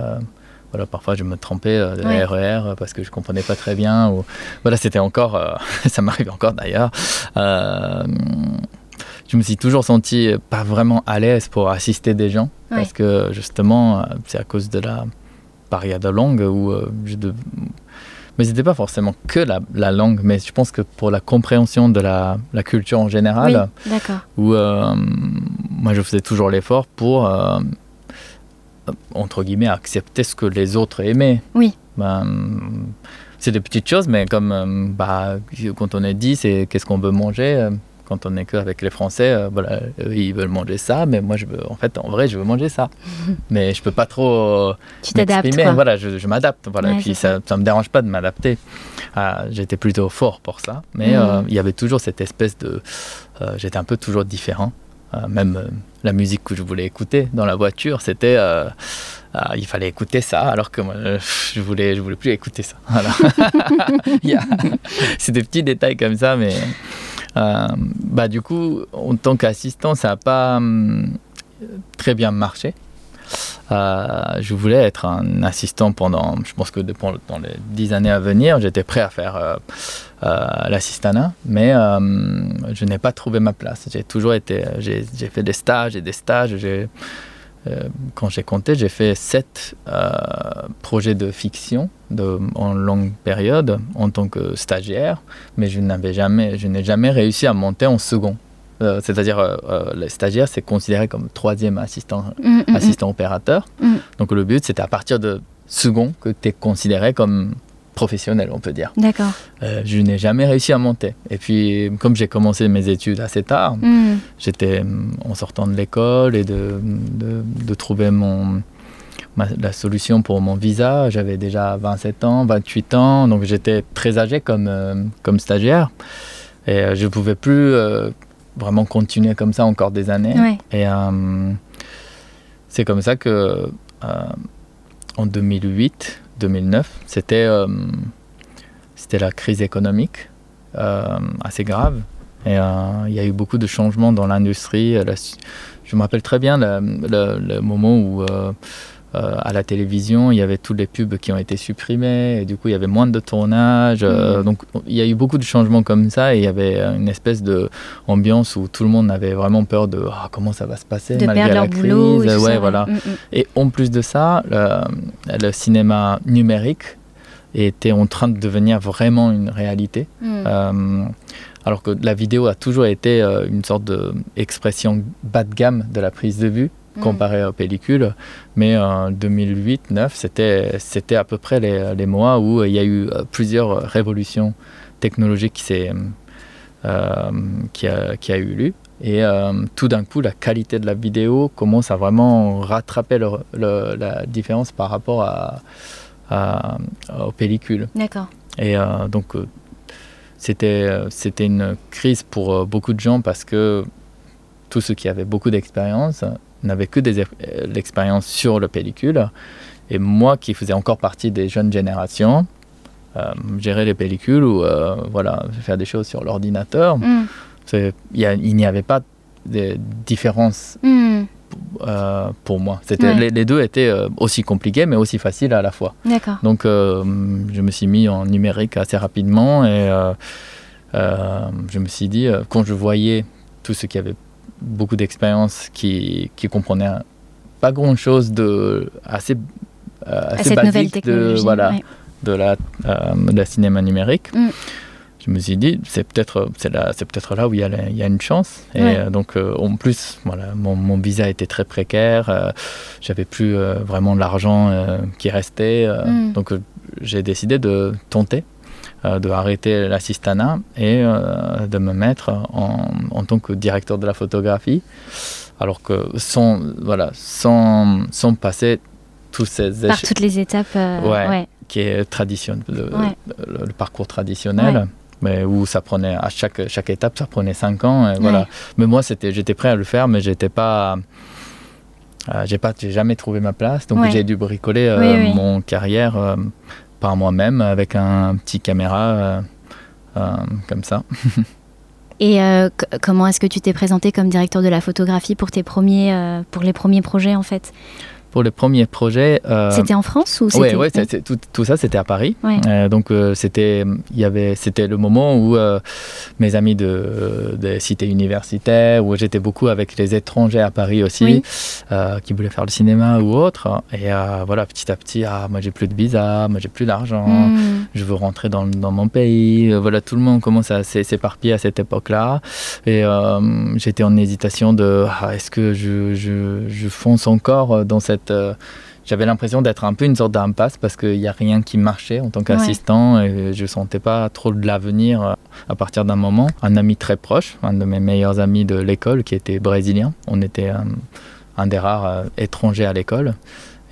voilà, parfois je me trompais de RER parce que je comprenais pas très bien. Ou... Voilà, c'était encore, <laughs> ça m'arrive encore d'ailleurs. Euh, je me suis toujours senti pas vraiment à l'aise pour assister des gens parce que justement, c'est à cause de la période longue où euh, je de... mais c'était pas forcément que la, la, langue, mais je pense que pour la compréhension de la, la culture en général, où euh, moi je faisais toujours l'effort pour entre guillemets, accepter ce que les autres aimaient. Oui. Ben, c'est des petites choses, mais comme euh, bah, quand on est dit, c'est qu'est-ce qu'on veut manger. Euh, quand on est qu'avec les Français, euh, voilà, ils veulent manger ça, mais moi, je veux, en fait, en vrai, je veux manger ça. <laughs> mais je peux pas trop tu t'adaptes, Voilà, je, je m'adapte. Voilà, et puis ça, ça me dérange pas de m'adapter. Ah, j'étais plutôt fort pour ça, mais mm. il y avait toujours cette espèce de, j'étais un peu toujours différent. Euh, même euh, la musique que je voulais écouter dans la voiture, c'était euh, il fallait écouter ça, alors que moi, je voulais, je voulais plus écouter ça. <laughs> C'est des petits détails comme ça, mais bah, du coup, en tant qu'assistant, ça n'a pas hum, très bien marché. Euh, je voulais être un assistant pendant, je pense que dans les dix années à venir, j'étais prêt à faire euh, euh, l'assistanat, mais je n'ai pas trouvé ma place. J'ai toujours été, j'ai fait des stages et des stages. Quand j'ai compté, j'ai fait sept projets de fiction de, en longue période en tant que stagiaire, mais je n'avais jamais, je n'ai jamais réussi à monter en second. Euh, c'est-à-dire euh, euh, les stagiaires, c'est considéré comme troisième assistant, mm, mm, mm. assistant opérateur. Donc le but, c'était à partir de second que tu es considéré comme professionnel, on peut dire. D'accord. je n'ai jamais réussi à monter. Et puis, comme j'ai commencé mes études assez tard, j'étais en sortant de l'école et de, de, trouver mon, la solution pour mon visa. J'avais déjà 27 ans, 28 ans, donc j'étais très âgé comme, comme stagiaire. Et je ne pouvais plus vraiment continuer comme ça encore des années. Et euh, c'est comme ça que euh, en 2008, 2009, c'était euh, c'était la crise économique assez grave. Et il y a eu beaucoup de changements dans l'industrie. Je me rappelle très bien le moment où euh, à la télévision, il y avait tous les pubs qui ont été supprimés, et du coup, il y avait moins de tournage. Euh, mm. donc, il y a eu beaucoup de changements comme ça, et il y avait une espèce d'ambiance où tout le monde avait vraiment peur de ah, comment ça va se passer de malgré la crise. Boulot, ouais, voilà. Mm, mm. Et en plus de ça, le, cinéma numérique était en train de devenir vraiment une réalité. Euh, alors que la vidéo a toujours été une sorte d'expression bas de gamme de la prise de vue. Mm. comparé aux pellicules. Mais en 2008-2009, c'était, c'était à peu près les, les, mois où il y a eu euh, plusieurs révolutions technologiques qui, s'est, euh, qui, a, qui a eu lieu. Et euh, tout d'un coup, la qualité de la vidéo commence à vraiment rattraper le, la différence par rapport à, aux pellicules. D'accord. Et donc, c'était, c'était une crise pour beaucoup de gens parce que tous ceux qui avaient beaucoup d'expérience n'avait que des, l'expérience sur le pellicule. Et moi qui faisais encore partie des jeunes générations, euh, gérer les pellicules ou euh, voilà, faire des choses sur l'ordinateur, mm. il n'y avait pas de différence mm. euh, pour moi. C'était, les, deux étaient aussi compliqués mais aussi faciles à la fois. Donc je me suis mis en numérique assez rapidement et je me suis dit, quand je voyais tout ce qui avait beaucoup d'expérience qui, qui comprenaient pas grand chose de assez, euh, assez basique de, voilà, de, la, euh, la cinéma numérique. Mm. Je me suis dit, c'est peut-être c'est là, peut là où il y, a, il y a une chance. Et euh, donc, en plus, voilà, mon, mon, visa était très précaire. J'avais plus vraiment l'argent qui restait. Mm. Donc, j'ai décidé de tenter. Euh, de arrêter l'assistanat et euh, de me mettre en, en, tant que directeur de la photographie. Alors que sans, voilà, sans, sans passer tous ces Par toutes les étapes. Euh, ouais, Qui est traditionnel, le, le, parcours traditionnel. Mais où ça prenait à chaque, chaque étape ça prenait 5 ans et voilà. Mais moi c'était j'étais prêt à le faire mais j'étais pas j'ai pas j'ai jamais trouvé ma place. Donc j'ai dû bricoler mon carrière par moi-même avec un petit caméra. Euh, comme ça. <laughs> Et comment est-ce que tu t'es présenté comme directeur de la photographie pour, tes premiers, pour les premiers projets en fait? Pour les premiers projets. Euh, c'était en France ou c'était Oui, ouais, tout, tout, ça c'était à Paris. Euh, donc euh, c'était il y avait c'était le moment où mes amis de, des cités universitaires, où j'étais beaucoup avec les étrangers à Paris aussi, qui voulaient faire le cinéma ou autre. Et voilà, petit à petit, ah, moi j'ai plus de visa, moi j'ai plus d'argent, hmm. je veux rentrer dans, dans, mon pays. Voilà, tout le monde commence à s'éparpiller à cette époque-là. Et j'étais en hésitation de ah, est-ce que je, je, je fonce encore dans cette euh, j'avais l'impression d'être un peu une sorte d'impasse parce qu'il n'y a rien qui marchait en tant qu'assistant et je ne sentais pas trop de l'avenir euh, à partir d'un moment. Un ami très proche, un de mes meilleurs amis de l'école qui était brésilien, on était un, des rares euh, étrangers à l'école.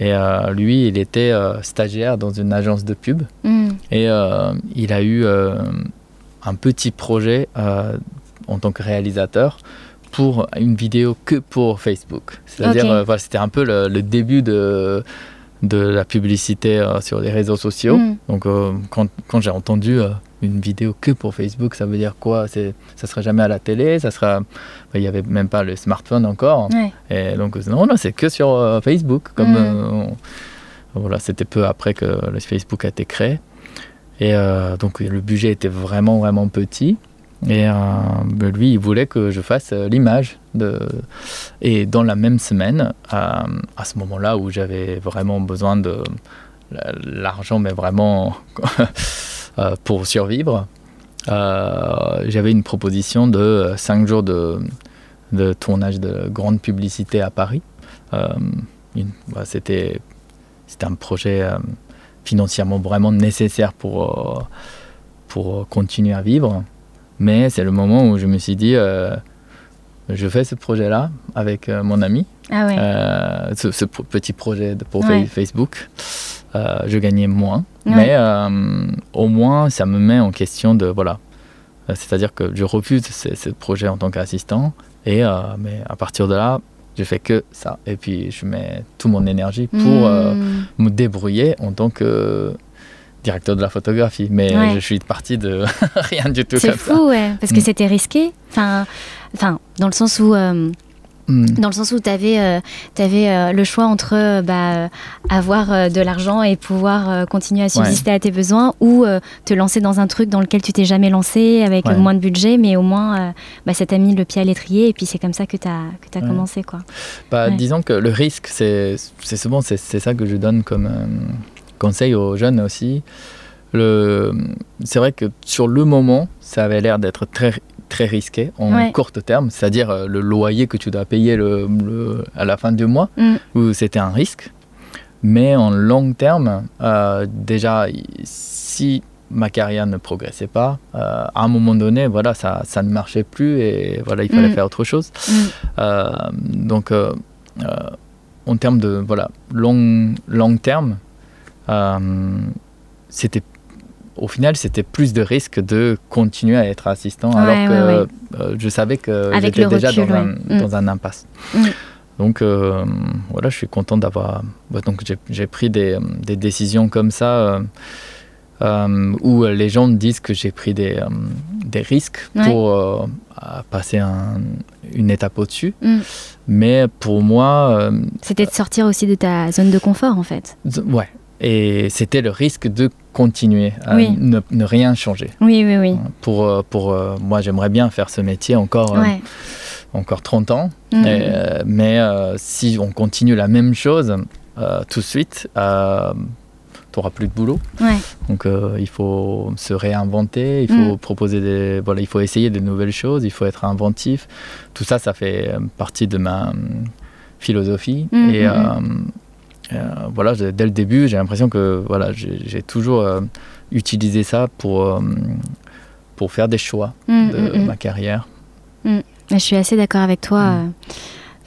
Et lui, il était stagiaire dans une agence de pub. Mm. Et il a eu un petit projet en tant que réalisateur pour une vidéo que pour Facebook. C'est-à-dire, euh, voilà, c'était un peu le, début de, de la publicité euh, sur les réseaux sociaux. Mm. Donc, euh, quand, quand j'ai entendu une vidéo que pour Facebook, ça veut dire quoi? C'est, Ça serait jamais à la télé, ça sera. Il n'y avait même pas le smartphone encore. Et donc, non, non, c'est que sur Facebook. Comme, mm. voilà, c'était peu après que le Facebook a été créé. Et donc, le budget était vraiment, vraiment petit. Et euh, ben, lui, il voulait que je fasse euh, l'image. De... Et dans la même semaine, euh, à ce moment-là où j'avais vraiment besoin de l'argent, mais vraiment <laughs> pour survivre, j'avais une proposition de 5 jours de, de, tournage de grande publicité à Paris. Bah, c'était un projet financièrement vraiment nécessaire pour, pour continuer à vivre. Mais c'est le moment où je me suis dit, euh, je fais ce projet-là avec euh, mon ami. Ah euh, ce, petit projet pour Facebook. je gagnais moins. Mais au moins, ça me met en question de. Voilà. C'est-à-dire que je refuse ce, projet en tant qu'assistant. Et mais à partir de là, je fais que ça. Et puis, je mets toute mon énergie pour hmm. me débrouiller en tant que directeur de la photographie, mais je suis parti de <laughs> rien du tout. C'est fou, ouais, parce que mm. c'était risqué. Enfin, enfin, dans le sens où. Euh, mm. Dans le sens où tu avais, euh, avais euh, le choix entre bah, avoir de l'argent et pouvoir continuer à subsister à tes besoins ou te lancer dans un truc dans lequel tu t'es jamais lancé avec moins de budget, mais au moins bah, ça t'a mis le pied à l'étrier et puis c'est comme ça que tu as, que as commencé. Quoi. Bah, disons que le risque, c'est souvent c'est ça que je donne comme conseil aux jeunes aussi. C'est vrai que sur le moment, ça avait l'air d'être très, très risqué en court terme, c'est-à-dire euh, le loyer que tu dois payer le, à la fin du mois, mm. où c'était un risque. Mais en long terme, euh, déjà, si ma carrière ne progressait pas, euh, à un moment donné, voilà, ça, ça, ne marchait plus et voilà, il fallait mm. faire autre chose. Mm. donc, en termes de voilà, long, long terme, c'était au final, c'était plus de risque de continuer à être assistant alors que euh, je savais que j'étais déjà dans, un, mm. dans, un, impasse. Mm. Donc euh, voilà, je suis content d'avoir. donc j'ai pris des, des, décisions comme ça où les gens disent que j'ai pris des, des risques pour passer un, une étape au-dessus. Mm. Mais pour moi. C'était de sortir aussi de ta zone de confort en fait. Ouais, et c'était le risque de continuer à ne, rien changer. Oui, oui, oui. Pour, euh, pour euh, moi, j'aimerais bien faire ce métier encore, euh, encore 30 ans. Mm. mais si on continue la même chose tout de suite, tu n'auras plus de boulot. Donc il faut se réinventer, il faut mm. proposer des, voilà, il faut essayer de nouvelles choses, il faut être inventif. Tout ça, ça fait partie de ma philosophie. Mm, et euh, voilà, dès le début, j'ai l'impression que voilà, j'ai toujours euh, utilisé ça pour, euh, pour faire des choix mm, de mm, mm. ma carrière. Je suis assez d'accord avec toi.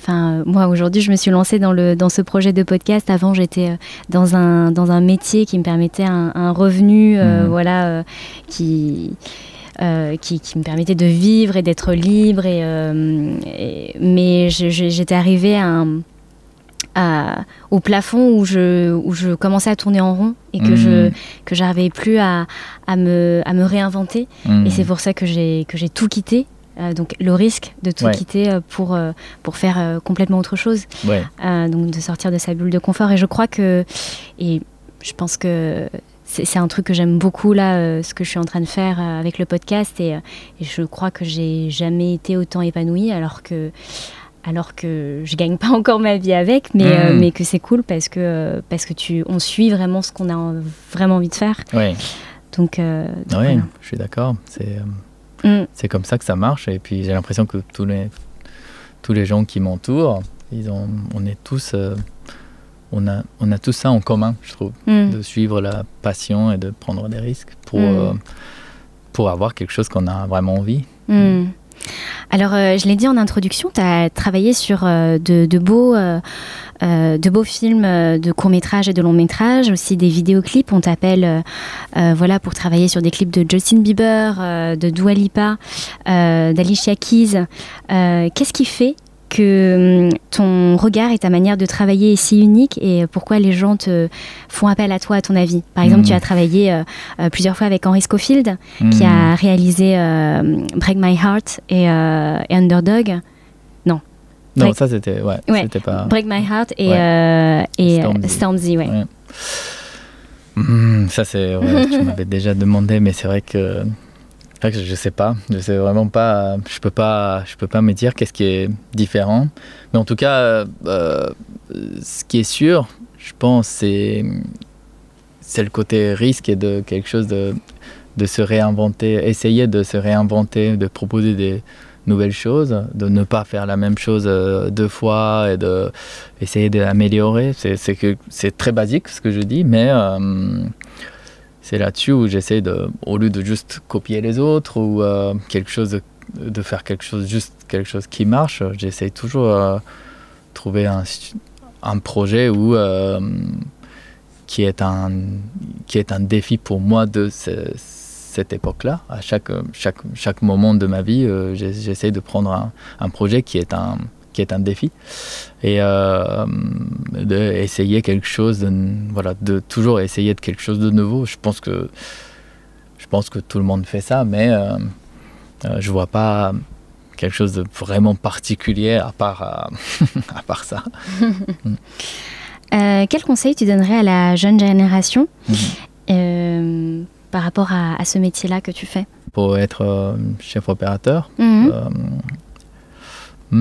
Enfin, moi, aujourd'hui, je me suis lancée dans, le, dans ce projet de podcast. Avant, j'étais dans un, dans un métier qui me permettait un, revenu voilà, qui, qui, qui, me permettait de vivre et d'être libre. Et, mais j'étais arrivée à un au plafond où je, où je commençais à tourner en rond et que je que j'arrivais plus à, à, me, à me réinventer. Et c'est pour ça que j'ai que j'ai tout quitté. Euh, donc le risque de tout quitter euh, pour, euh, pour faire complètement autre chose. donc de sortir de sa bulle de confort. Et je crois que, et je pense que c'est un truc que j'aime beaucoup là, ce que je suis en train de faire avec le podcast. Et, et je crois que j'ai jamais été autant épanouie alors que alors que je gagne pas encore ma vie avec, mais, euh, hmm. mais que c'est cool parce que, parce que tu, on suit vraiment ce qu'on a vraiment envie de faire. Oui. Donc, euh, oui, je suis d'accord. C'est euh, hmm. c'est comme ça que ça marche. Et puis j'ai l'impression que tous les, tous les gens qui m'entourent, ils ont, on est tous, on, a, on a tout ça en commun, je trouve, hmm. de suivre la passion et de prendre des risques pour, pour avoir quelque chose qu'on a vraiment envie. Alors, euh, je l'ai dit en introduction, tu as travaillé sur euh, de, beaux, euh, de beaux films de court métrage et de long métrage, aussi des vidéoclips. On t'appelle voilà, pour travailler sur des clips de Justin Bieber, de Dua Lipa, d'Alicia Keys. Qu'est-ce qui fait que hum, ton regard et ta manière de travailler est si unique et pourquoi les gens te font appel à toi, à ton avis? Par exemple, tu as hmm. travaillé euh, euh, plusieurs fois avec Henry Scofield, qui a réalisé euh, Break My Heart et, Underdog. Non. Non, ça c'était ouais, pas. Break My Heart et, et Stormzy, ouais. Hmm, ça c'est, tu <laughs> m'avais déjà demandé, mais c'est vrai que je sais pas, je sais vraiment pas, je peux peux pas me dire qu'est-ce qui est différent. Mais en tout cas, euh, ce qui est sûr, je pense, c'est c'est le côté risque et de quelque chose de de se réinventer, essayer de se réinventer, de proposer des nouvelles choses, de ne pas faire la même chose euh, deux fois et de d'améliorer. C'est que c'est très basique ce que je dis, mais euh, c'est là-dessus où j'essaie de, au lieu de juste copier les autres ou euh, quelque chose de, faire quelque chose, juste quelque chose qui marche, j'essaie toujours de euh, trouver un, projet où, euh, qui, est un, qui est un défi pour moi de cette époque-là. À chaque, chaque, chaque moment de ma vie, j'essaie de prendre un projet qui est un, qui est un défi et euh, d'essayer quelque chose de, voilà de toujours essayer de quelque chose de nouveau je pense que je pense que tout le monde fait ça mais euh, euh je vois pas quelque chose de vraiment particulier à part <laughs> à part ça <laughs> euh, quel conseil tu donnerais à la jeune génération mhm. par rapport à, ce métier là que tu fais? Pour être chef opérateur mhm. Hmm. Tu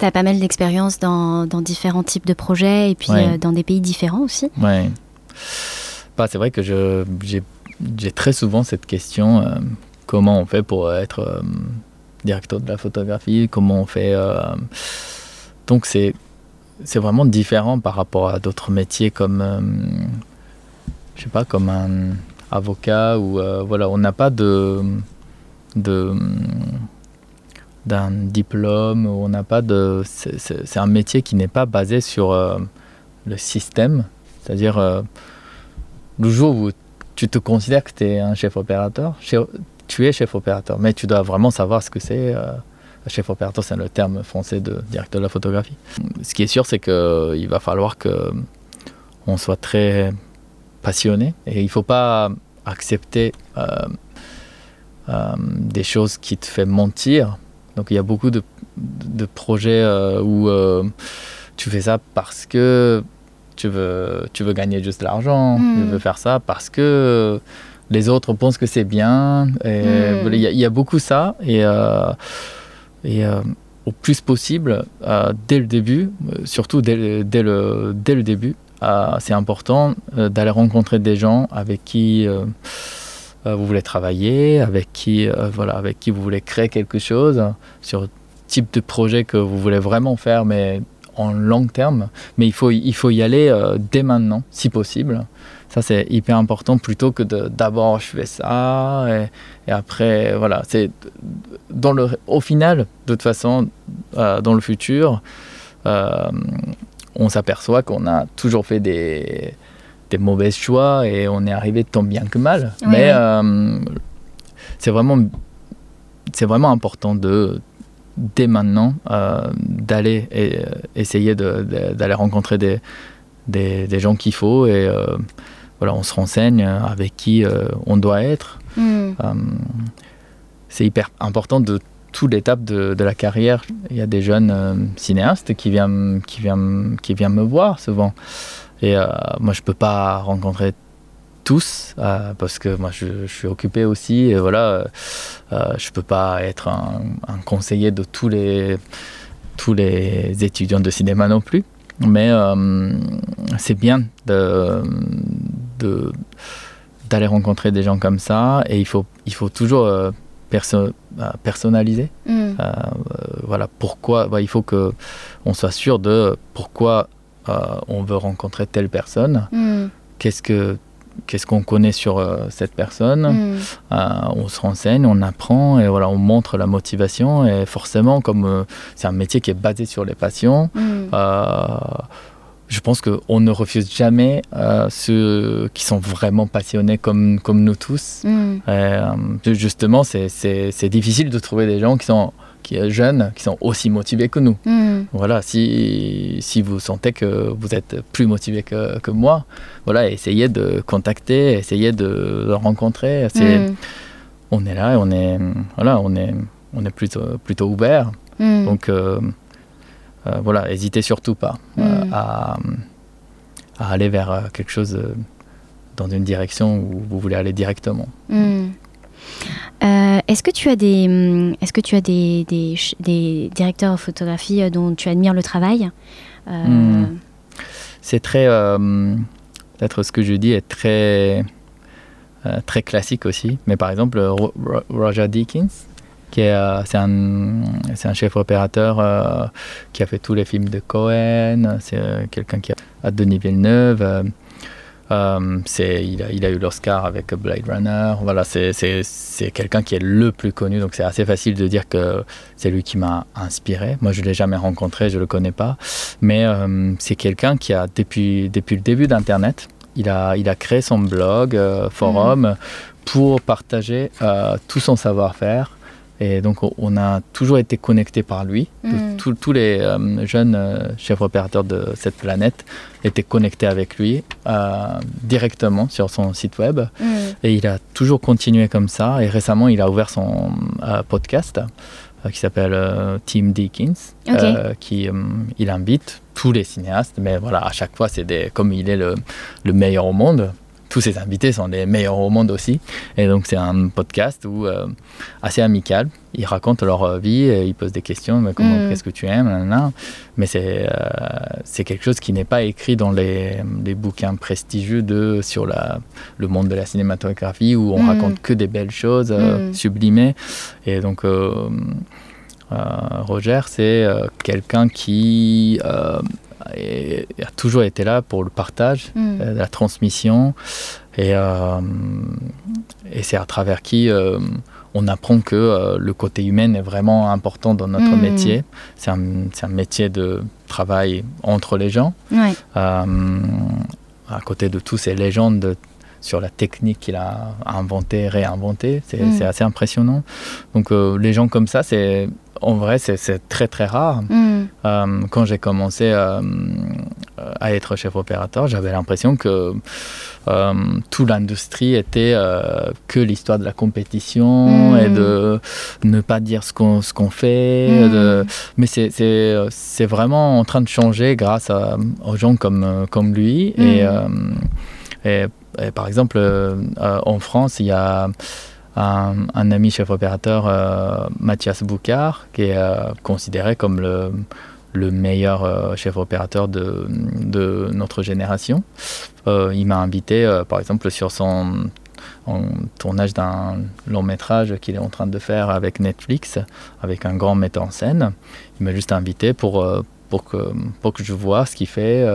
as pas mal d'expérience dans, dans, différents types de projets et puis euh, dans des pays différents aussi. Ouais. Bah, c'est vrai que j'ai très souvent cette question euh, comment on fait pour être euh, directeur de la photographie Comment on fait Donc c'est c'est vraiment différent par rapport à d'autres métiers comme je sais pas comme un avocat ou voilà on n'a pas de de d'un diplôme, on n'a pas de. C'est un métier qui n'est pas basé sur euh, le système. C'est-à-dire, euh, le jour où tu te considères que tu es un chef opérateur, tu es chef opérateur, mais tu dois vraiment savoir ce que c'est. Euh, chef opérateur, c'est le terme français de directeur de la photographie. Ce qui est sûr, c'est qu'il va falloir que on soit très passionné et il ne faut pas accepter des choses qui te font mentir donc il y a beaucoup de, projets euh, où euh, tu fais ça parce que tu veux, tu veux gagner juste l'argent, tu hmm. veux faire ça parce que les autres pensent que c'est bien. Hmm. Il y, a beaucoup ça. Et, euh, et au plus possible, dès le début, surtout dès, dès, le, dès le début, c'est important d'aller rencontrer des gens avec qui vous voulez travailler, avec qui, euh, voilà, avec qui vous voulez créer quelque chose, sur le type de projet que vous voulez vraiment faire, mais en long terme. Mais il faut, il faut y aller euh, dès maintenant, si possible. Ça, c'est hyper important plutôt que d'abord je fais ça et, après, voilà. C'est dans le, au final, de toute façon, dans le futur, on s'aperçoit qu'on a toujours fait des, des mauvais choix et on est arrivé tant bien que mal. Mais euh, c'est vraiment, c'est vraiment important de, dès maintenant d'aller et essayer d'aller rencontrer des, des, gens qu'il faut et voilà, on se renseigne avec qui on doit être. Hmm. c'est hyper important de toute l'étape de, de, la carrière. Il y a des jeunes cinéastes qui viennent, qui, viennent, qui viennent me voir souvent. Et moi, je ne peux pas rencontrer tous euh, parce que moi je, suis occupé aussi. Et voilà euh, euh, je peux pas être un, conseiller de tous les tous les étudiants de cinéma non plus. Mais c'est bien de, d'aller rencontrer des gens comme ça. Et il faut il faut toujours personnaliser. Mm. voilà pourquoi bah, il faut que on soit sûr de pourquoi on veut rencontrer telle personne mm. qu'est-ce que qu'est-ce qu'on connaît sur euh, cette personne? Hmm. Euh, on se renseigne, on apprend et voilà, on montre la motivation. Et forcément, comme euh, c'est un métier qui est basé sur les passions, hmm. je pense qu'on ne refuse jamais ceux qui sont vraiment passionnés comme, comme nous tous. Hmm. justement, c'est difficile de trouver des gens qui sont qui est jeunes, qui sont aussi motivés que nous. Hmm. Voilà, si, si vous sentez que vous êtes plus motivé que, que moi, voilà, essayez de contacter, essayez de rencontrer. Hmm. On est là, on est, voilà, on est, on est plutôt, plutôt ouvert. Hmm. Donc, euh, euh, voilà, n'hésitez surtout pas euh, à, à, aller vers quelque chose dans une direction où vous voulez aller directement. Euh, est-ce que tu as des, hum, est-ce que tu as des, des, directeurs de photographie euh, dont tu admires le travail? Euh, hmm. C'est très, peut-être ce que je dis est très, très classique aussi. Mais par exemple, Roger Deakins, qui est, c'est un, un chef opérateur qui a fait tous les films de Cohen. C'est quelqu'un qui a, à Denis Villeneuve. Euh, c'est, il, a, il a eu l'Oscar avec Blade Runner. Voilà, c'est, c'est, quelqu'un qui est le plus connu, donc c'est assez facile de dire que c'est lui qui m'a inspiré. Moi, je ne l'ai jamais rencontré, je ne le connais pas, mais euh, c'est quelqu'un qui a, depuis, depuis le début d'Internet, il a, il a créé son blog, euh, forum, mm. pour partager tout son savoir-faire et donc, on a toujours été connectés par lui. Mm. Tous les euh, jeunes euh, chefs opérateurs de cette planète étaient connectés avec lui euh, directement sur son site web. Mm. Et il a toujours continué comme ça. Et récemment, il a ouvert son podcast qui s'appelle Team Deakins, qui il invite tous les cinéastes. Mais voilà, à chaque fois, c'est des, comme il est le, le meilleur au monde, tous ses invités sont les meilleurs au monde aussi. Et donc, c'est un podcast où, euh, assez amical. Ils racontent leur euh, vie, ils posent des questions mais comment, mm. qu'est-ce que tu aimes Mais c'est, euh, c'est quelque chose qui n'est pas écrit dans les, les, bouquins prestigieux de, sur la, le monde de la cinématographie où on mm. raconte que des belles choses mm. sublimées. Et donc, Roger, c'est quelqu'un qui et, a toujours été là pour le partage, mm. euh, la transmission. Et, euh, et c'est à travers qui euh, on apprend que le côté humain est vraiment important dans notre mm. métier. C'est un, un, métier de travail entre les gens. à côté de tous ces légendes sur la technique qu'il a inventée, réinventée, c'est mm. assez impressionnant. Donc les gens comme ça, c'est en vrai, c'est très très rare. Mm. Euh, quand j'ai commencé euh, à être chef opérateur, j'avais l'impression que euh, toute l'industrie était que l'histoire de la compétition mm. et de ne pas dire ce qu'on qu'on fait. Mm. Mais c'est vraiment en train de changer grâce aux gens comme, comme lui. et, par exemple, en France, il y a un, ami chef opérateur, euh, Mathias Boucard, qui est euh, considéré comme le, le meilleur euh, chef opérateur de, notre génération. il m'a invité, par exemple, sur son tournage d'un long métrage qu'il est en train de faire avec Netflix, avec un grand metteur en scène. Il m'a juste invité pour, pour, que, pour que je vois ce qu'il fait.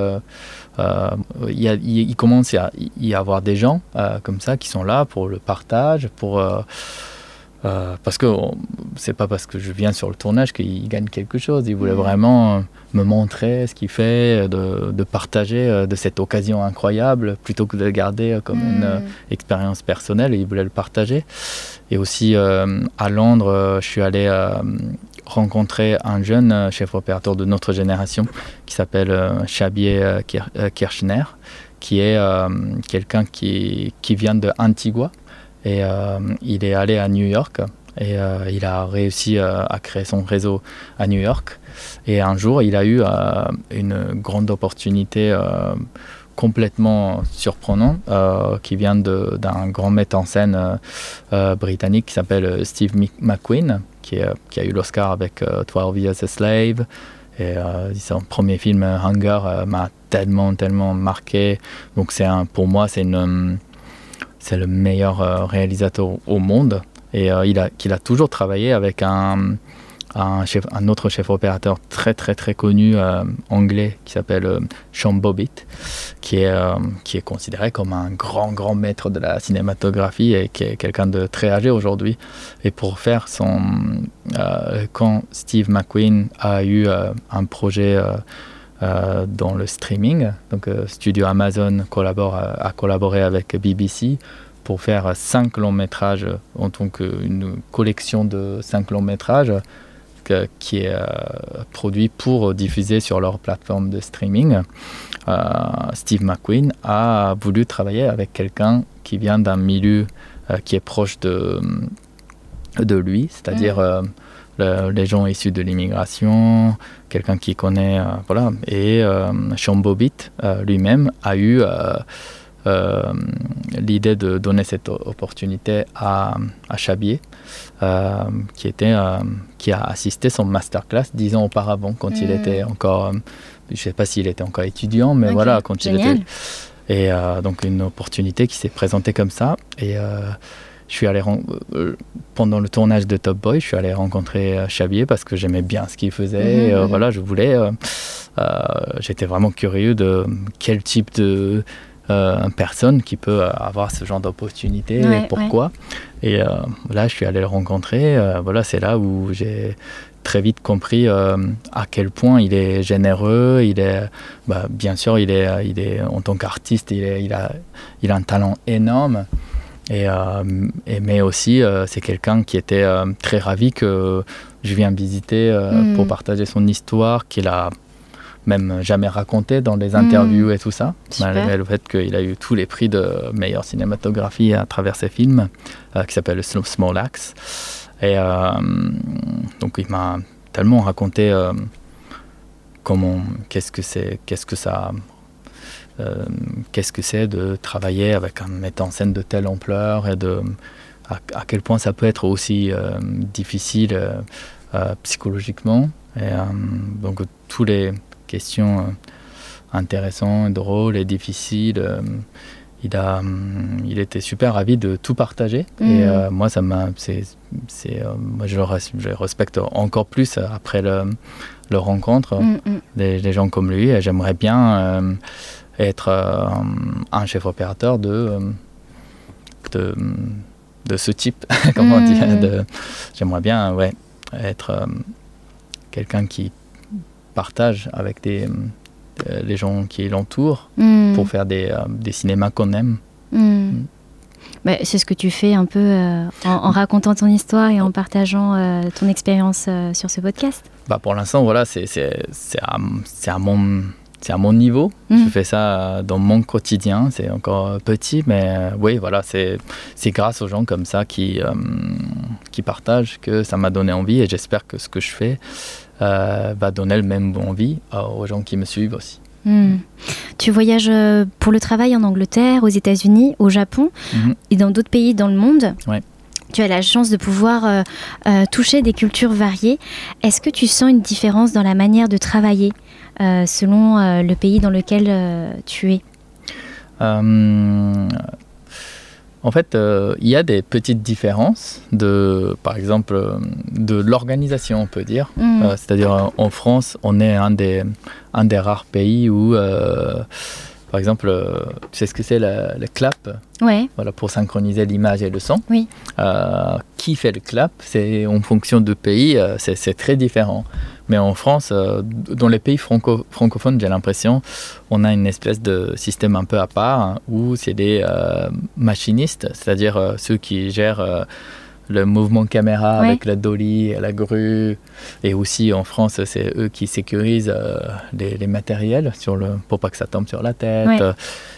Il, commence à y avoir des gens euh, comme ça qui sont là pour le partage, pour euh, parce que c'est pas parce que je viens sur le tournage qu'il gagne quelque chose. Il voulait mm. vraiment me montrer ce qu'il fait, de, partager de cette occasion incroyable, plutôt que de le garder comme une mm. expérience personnelle. Il voulait le partager. Et aussi à Londres, je suis allé rencontré un jeune chef opérateur de notre génération qui s'appelle Xavier Kirchner, qui est quelqu'un qui, qui vient de Antigua et il est allé à New York et il a réussi à créer son réseau à New York. Et un jour, il a eu une grande opportunité complètement surprenant euh, qui vient d'un grand metteur en scène euh, euh, britannique qui s'appelle Steve McQueen qui, a eu l'Oscar avec 12 Years a Slave. Et son premier film Hunger m'a tellement tellement marqué. Donc c'est pour moi c'est c'est le meilleur réalisateur au monde. Et il a qu'il a toujours travaillé avec un un, chef, autre chef opérateur très très très connu euh, anglais qui s'appelle euh, Sean Bobbitt, qui est, euh, qui est considéré comme un grand grand maître de la cinématographie et qui est quelqu'un de très âgé aujourd'hui. Et pour faire son... quand Steve McQueen a eu un projet... dans le streaming. Donc, Studio Amazon collabore, a collaboré avec BBC pour faire cinq longs métrages en tant qu'une collection de cinq longs métrages qui est euh, produit pour diffuser sur leur plateforme de streaming. Euh, Steve McQueen a voulu travailler avec quelqu'un qui vient d'un milieu euh, qui est proche de, de lui, c'est-à-dire mm. les gens issus de l'immigration, quelqu'un qui connaît, voilà. Et Sean Bobbitt lui-même a eu l'idée de donner cette opportunité à, à Chabier, euh, qui, était, euh, qui a assisté son masterclass dix ans auparavant, quand il hmm. était encore, je ne sais pas s'il était encore étudiant, mais voilà, quand il était. Et euh, donc une opportunité qui s'est présentée comme ça. Et je suis allé pendant le tournage de Top Boy, je suis allé rencontrer Xavier parce que j'aimais bien ce qu'il faisait. Mhm, mhm. voilà, je voulais. J'étais vraiment curieux de quel type de euh, une personne qui peut euh, avoir ce genre d'opportunité et pourquoi? Et euh, là, je suis allé le rencontrer. voilà, c'est là où j'ai très vite compris à quel point il est généreux. Il est, bah, bien sûr, il est, il est en tant qu'artiste, il, il, a, il a un talent énorme. Et, mais aussi, c'est quelqu'un qui était très ravi que je viens visiter pour mm. partager son histoire, qu'il a même jamais raconté dans les interviews hmm. et tout ça, malgré le fait qu'il a eu tous les prix de meilleure cinématographie à travers ses films, euh, qui s'appelle Small Axe. Et euh, donc il m'a tellement raconté euh, comment, qu'est-ce que c'est, qu'est-ce que ça, qu'est-ce que c'est de travailler avec un metteur en scène de telle ampleur et de à, quel point ça peut être aussi difficile psychologiquement. Et donc tous les questions euh, intéressantes, drôles et difficiles. Euh, il, a, hum, il était super ravi de tout partager. Et mm. euh, moi, ça m'a, c'est, moi je, le respecte encore plus après le, le rencontre mm, mm. Des, gens comme lui. Et j'aimerais bien être un chef opérateur de, de, de ce type. <laughs> comment dire J'aimerais bien ouais, être quelqu'un qui partage avec des, euh, les gens qui l'entourent hmm. pour faire des, euh, des cinémas qu'on aime. Hmm. Hmm. Bah, c'est ce que tu fais un peu euh, en, racontant ton histoire et en partageant ton expérience sur ce podcast. Bah pour l'instant, voilà, c'est à, à, mon, à mon niveau. Je fais ça dans mon quotidien. C'est encore petit, mais oui, voilà, c'est grâce aux gens comme ça qui, qui partagent que ça m'a donné envie et j'espère que ce que je fais va donner le même envie aux gens qui me suivent aussi. Hmm. Tu voyages euh, pour le travail en Angleterre, aux États-Unis, au Japon mhm. et dans d'autres pays dans le monde. Tu as la chance de pouvoir euh, toucher des cultures variées. Est-ce que tu sens une différence dans la manière de travailler selon le pays dans lequel tu es? En fait, euh, il y a des petites différences de, par exemple, euh, de l'organisation, on peut dire. Mm. Euh, c'est-à-dire, en France, on est un des, un des rares pays où, par exemple, tu sais ce que c'est le, clap? Ouais. Voilà, pour synchroniser l'image et le son. Oui. qui fait le clap? C'est en fonction de pays, c'est très différent. Mais en France, euh, dans les pays francophones, j'ai l'impression, on a une espèce de système un peu à part hein, où c'est des euh, machinistes, c'est-à-dire euh, ceux qui gèrent le mouvement caméra Ouais. avec la dolly, la grue. Et aussi en France, c'est eux qui sécurisent euh, les, les matériels sur le, pour pas que ça tombe sur la tête. Ouais.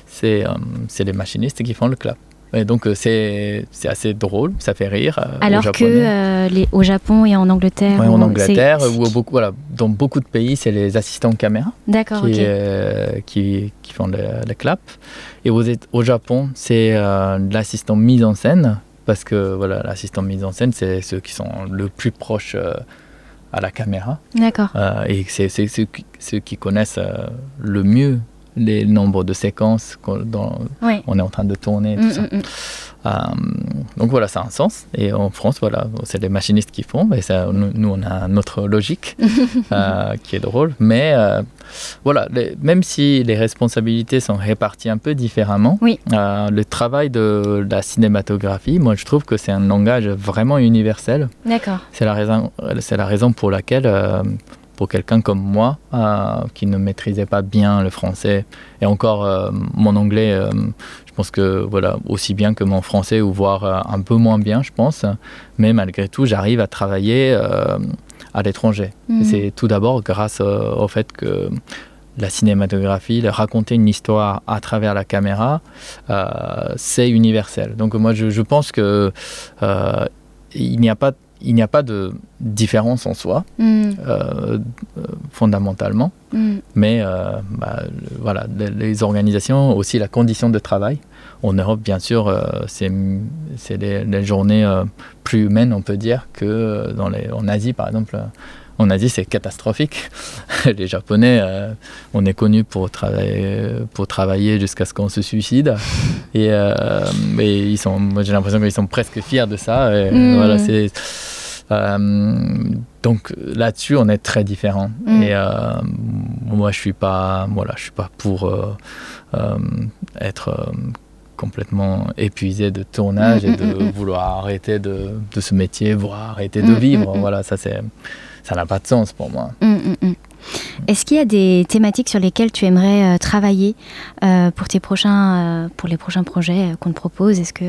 C'est euh, les machinistes qui font le clap. Et donc euh, c'est assez drôle, ça fait rire. euh, aux Alors que euh, les, au Japon et en Angleterre. Ouais, ou- en Angleterre, ou beaucoup, voilà, dans beaucoup de pays, c'est les assistants caméra qui, euh, qui, qui font le, le clap. Et au Japon, c'est l'assistant mise en scène, parce que voilà, l'assistant mise en scène, c'est ceux qui sont le plus proches euh, à la caméra. D'accord. Euh, et c'est c'est ceux, qui- ceux qui connaissent euh, le mieux les nombres de séquences qu'on dans- Ouais. on est en train de tourner. tout Mm, ça. mm, mm. Euh, donc voilà, ça a un sens. Et en France, voilà, c'est les machinistes qui font. Et ça, nous, on a notre logique <laughs> euh, qui est drôle. Mais euh, voilà, les- même si les responsabilités sont réparties un peu différemment, Oui. le travail de la cinématographie, moi je trouve que c'est un langage vraiment universel. D'accord. C'est la raison, c'est la raison pour laquelle, pour quelqu'un comme moi, euh, qui ne maîtrisait pas bien le français, et encore euh, mon anglais, euh, je pense que voilà, aussi bien que mon français, ou voire un peu moins bien, je pense, mais malgré tout, j'arrive à travailler à l'étranger. Mhm. C'est tout d'abord grâce au fait que la cinématographie, le raconter une histoire à travers la caméra, c'est universel. Donc moi, je, je pense que il n'y a pas il n'y a pas de différence en soi, Mm, euh, euh, fondamentalement, mm. mais euh, bah, voilà, les, les organisations, aussi la condition de travail. En Europe, bien sûr, euh, c'est des, journées plus humaines, on peut dire, que dans les, en Asie, par exemple. En Asie, c'est catastrophique. <laughs> Les Japonais, euh, on est connus pour travailler, pour travailler jusqu'à ce qu'on se suicide. Et, euh, ils sont, j'ai l'impression qu'ils sont presque fiers de ça. Et Mm. voilà, c'est, euh, donc là-dessus, on est très différents. Mm. Et moi, je suis pas, voilà, je suis pas pour être complètement épuisé de tournage Mm, et de vouloir arrêter de, de ce métier, voire arrêter de vivre. Voilà, ça c'est, ça n'a pas de sens pour moi. Mm, mm, mm. Est-ce qu'il y a des thématiques sur lesquelles tu aimerais euh, travailler euh, pour, tes prochains, euh, pour les prochains projets qu'on te propose? Est-ce que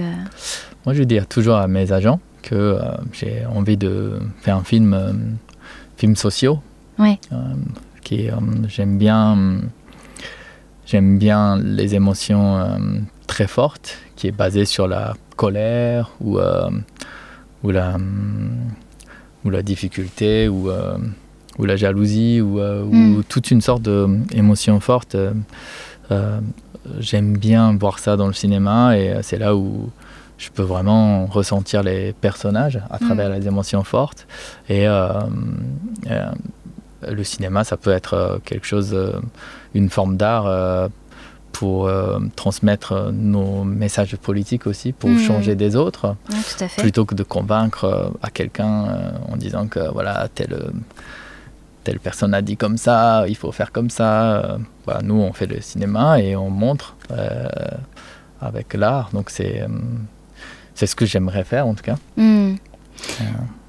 Moi, je dis toujours à mes agents que j'ai envie de faire un film, film sociaux. Ouais. Qui, j'aime bien, j'aime bien les émotions très fortes, qui est basée sur la colère ou ou la ou la difficulté ou euh, ou la jalousie ou, euh, ou Mm. toute une sorte d'émotion forte. euh, euh, j'aime bien voir ça dans le cinéma et c'est là où je peux vraiment ressentir les personnages à travers les émotions fortes. Et le cinéma, ça peut être quelque chose, une forme d'art pour euh, transmettre euh, nos messages politiques aussi, pour Mhm. changer des autres, Non, tout à fait. plutôt que de convaincre euh, à quelqu'un euh, en disant que voilà, telle, telle personne a dit comme ça, il faut faire comme ça. Voilà, nous, on fait le cinéma et on montre avec l'art. Donc c'est c'est ce que j'aimerais faire en tout cas. Mm.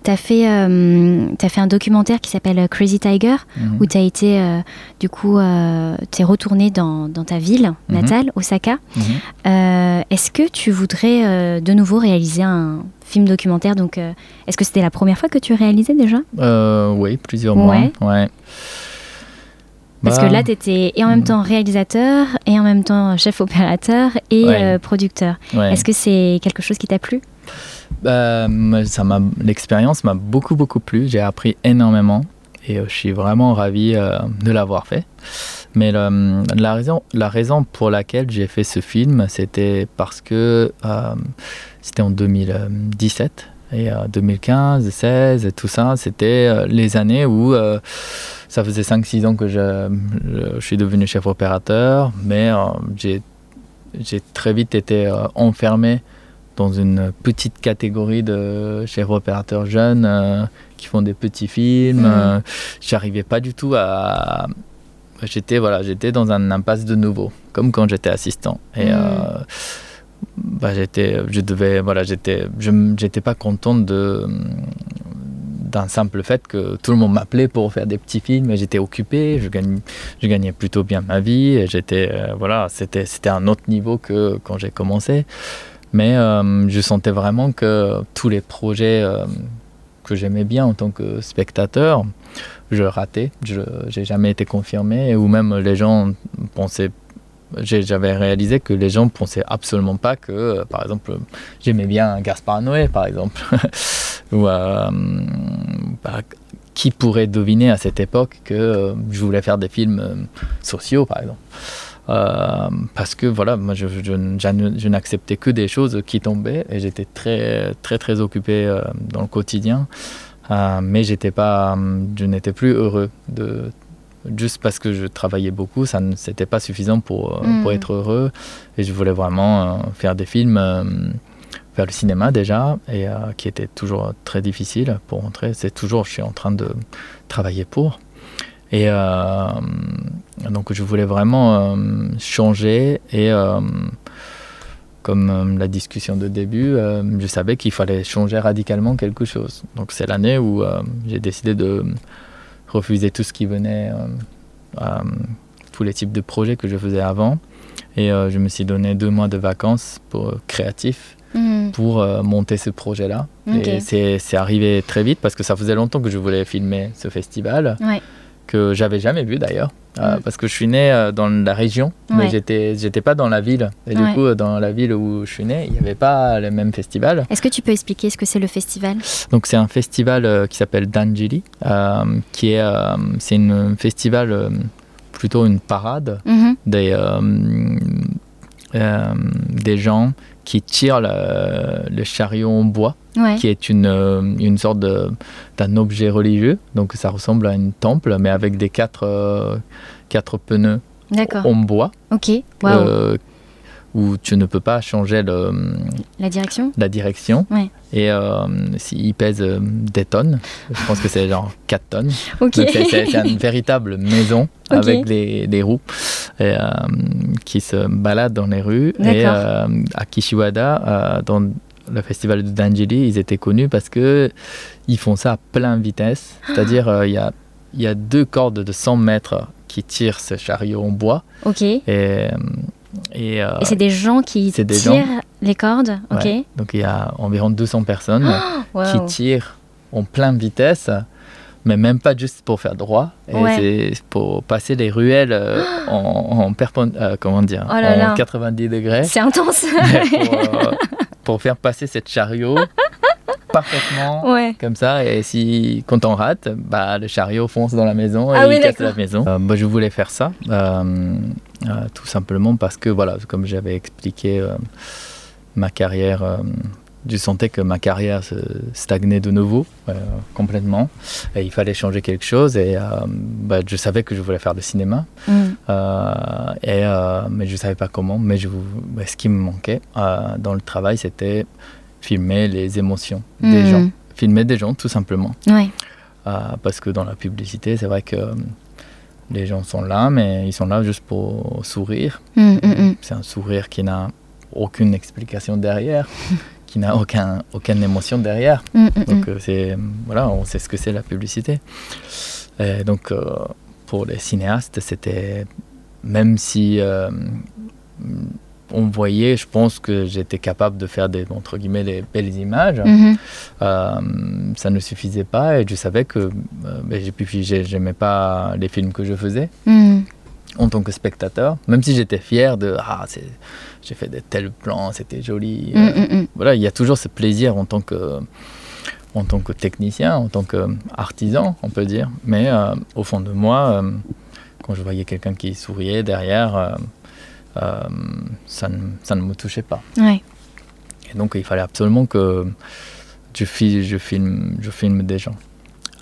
Tu as fait, euh, fait un documentaire qui s'appelle Crazy Tiger, Mhm. où tu as été, euh, du coup, euh, tu es retourné dans, dans ta ville Mhm. natale, Osaka. Mhm. Euh, est-ce que tu voudrais euh, de nouveau réaliser un film documentaire? Donc, euh, est-ce que c'était la première fois que tu réalisais déjà? Euh, oui, plusieurs mois. Ouais. Ouais. Parce Bah, que là, tu étais et en même temps réalisateur, et en même temps chef opérateur et Ouais. euh, producteur. ouais. Est-ce que c'est quelque chose qui t'a plu? Moi, ça m'a, l'expérience m'a beaucoup beaucoup plu. J'ai appris énormément et euh, je suis vraiment ravi euh, de l'avoir fait. Mais la raison, la raison pour laquelle j'ai fait ce film, c'était parce que euh, c'était en 2017 et euh, 2015, 16 et tout ça, c'était euh, les années où euh, ça faisait 5-6 ans que je, je- suis devenu chef opérateur, mais euh, j'ai, j'ai très vite été euh, enfermé dans une petite catégorie de chefs opérateurs jeunes euh, qui font des petits films. Mhm. Euh, J'arrivais pas du tout à. J'étais voilà, j'étais dans un impasse de nouveau, comme quand j'étais assistant. Et Mhm. euh, bah, j'étais, je devais, voilà, j'étais, je j'étais pas content de d'un simple fait que tout le monde m'appelait pour faire des petits films et j'étais occupé, je gagnais, je gagnais plutôt bien ma vie et j'étais, euh, voilà, c'était, c'était un autre niveau que quand j'ai commencé. Mais je sentais vraiment que tous les projets que j'aimais bien en tant que spectateur, je ratais. Je n'ai jamais été confirmé. Ou même les gens pensaient j'avais réalisé que les gens pensaient absolument pas que, euh, par exemple, j'aimais bien Gaspard Noé, par exemple. <laughs> Ou euh, bah, qui pourrait deviner à cette époque que euh, je voulais faire des films sociaux, par exemple. Parce que voilà, moi je, je, n'acceptais que des choses qui tombaient et j'étais très très très occupé dans le quotidien, mais j'étais pas, je n'étais plus heureux de juste parce que je travaillais beaucoup, ça ne c'était pas suffisant pour, euh, mm. pour être heureux. Et je voulais vraiment euh, faire des films, euh, faire le cinéma déjà, et qui était toujours très difficile pour entrer. C'est toujours, je suis en train de travailler pour. Et donc je voulais vraiment changer et comme la discussion de début, je savais qu'il fallait changer radicalement quelque chose. Donc c'est l'année où j'ai décidé de refuser tout ce qui venait, euh, euh, tous les types de projets que je faisais avant. Et euh, je me suis donné deux mois de vacances pour, créatifs mhm. pour monter ce projet-là. Et c'est arrivé très vite parce que ça faisait longtemps que je voulais filmer ce festival. Ouais que j'avais jamais vu d'ailleurs. Euh, mm. parce que je suis né euh, dans la région, mais j'étais j'étais pas dans la ville. Et du coup, dans la ville où je suis né, il n'y avait pas le même festival. Est-ce que tu peux expliquer ce que c'est le festival? Donc c'est un festival euh, qui s'appelle Danjili, qui est c'est un festival plutôt une parade mm-hmm. des des gens qui tirent le chariot en bois qui est une, euh, une sorte d'un objet religieux. Donc ça ressemble à une temple, mais avec des quatre, euh, quatre pneus en bois. Ok, euh, où tu ne peux pas changer le, la direction? La direction. Et s'il pèse des tonnes, je pense que c'est genre 4 tonnes. <laughs> c'est une véritable maison <laughs> avec des, des roues qui se baladent dans les rues. Et à Kishiwada, dans le festival de Dangili, ils étaient connus parce que ils font ça à pleine vitesse. <gasps> C'est-à-dire, euh, il y, a, y a deux cordes de 100 mètres qui tirent ce chariot en bois. Ok. Et, euh, et, euh, et c'est des gens qui tirent les cordes. Ok. Donc il y a environ 200 personnes qui tirent en pleine vitesse mais même pas juste pour faire droit. Et c'est pour passer les ruelles <gasps> en, en, comment dire, oh en 90 degrés. C'est intense. <laughs> pour, <laughs> pour faire passer cette chariot parfaitement <laughs> comme ça. Et si quand on rate bah, le chariot fonce dans la maison et ah il casse la maison. Euh, bah, je voulais faire ça euh, euh, tout simplement parce que voilà comme j'avais expliqué ma carrière je sentais que ma carrière se stagnait de nouveau complètement. Et il fallait changer quelque chose et bah, je savais que je voulais faire le cinéma. Mm. et, mais je ne savais pas comment mais je, ce qui me manquait dans le travail c'était filmer les émotions des hmm. gens. Filmer des gens, tout simplement. Euh, parce que dans la publicité, c'est vrai que euh, les gens sont là, mais ils sont là juste pour sourire. Hmm, hmm, c'est un sourire qui n'a aucune explication derrière, <laughs> qui n'a aucun, aucune émotion derrière. donc, euh, c'est, voilà, on sait ce que c'est la publicité. Et donc, pour les cinéastes, c'était, même si on voyait, je pense que j'étais capable de faire des entre guillemets des belles images. Mhm. Euh, ça ne suffisait pas et je savais que euh, j'aimais pas les films que je faisais mhm. en tant que spectateur, même si j'étais fier de ah j'ai fait de tels plans, c'était joli. Mhm, voilà, il y a toujours ce plaisir en tant que en tant que technicien, en tant qu'artisan, on peut dire. Mais euh, au fond de moi, quand je voyais quelqu'un qui souriait derrière euh, ça, ne, ça, ne, me touchait pas. Et donc il fallait absolument que je, je, filme, je filme des gens.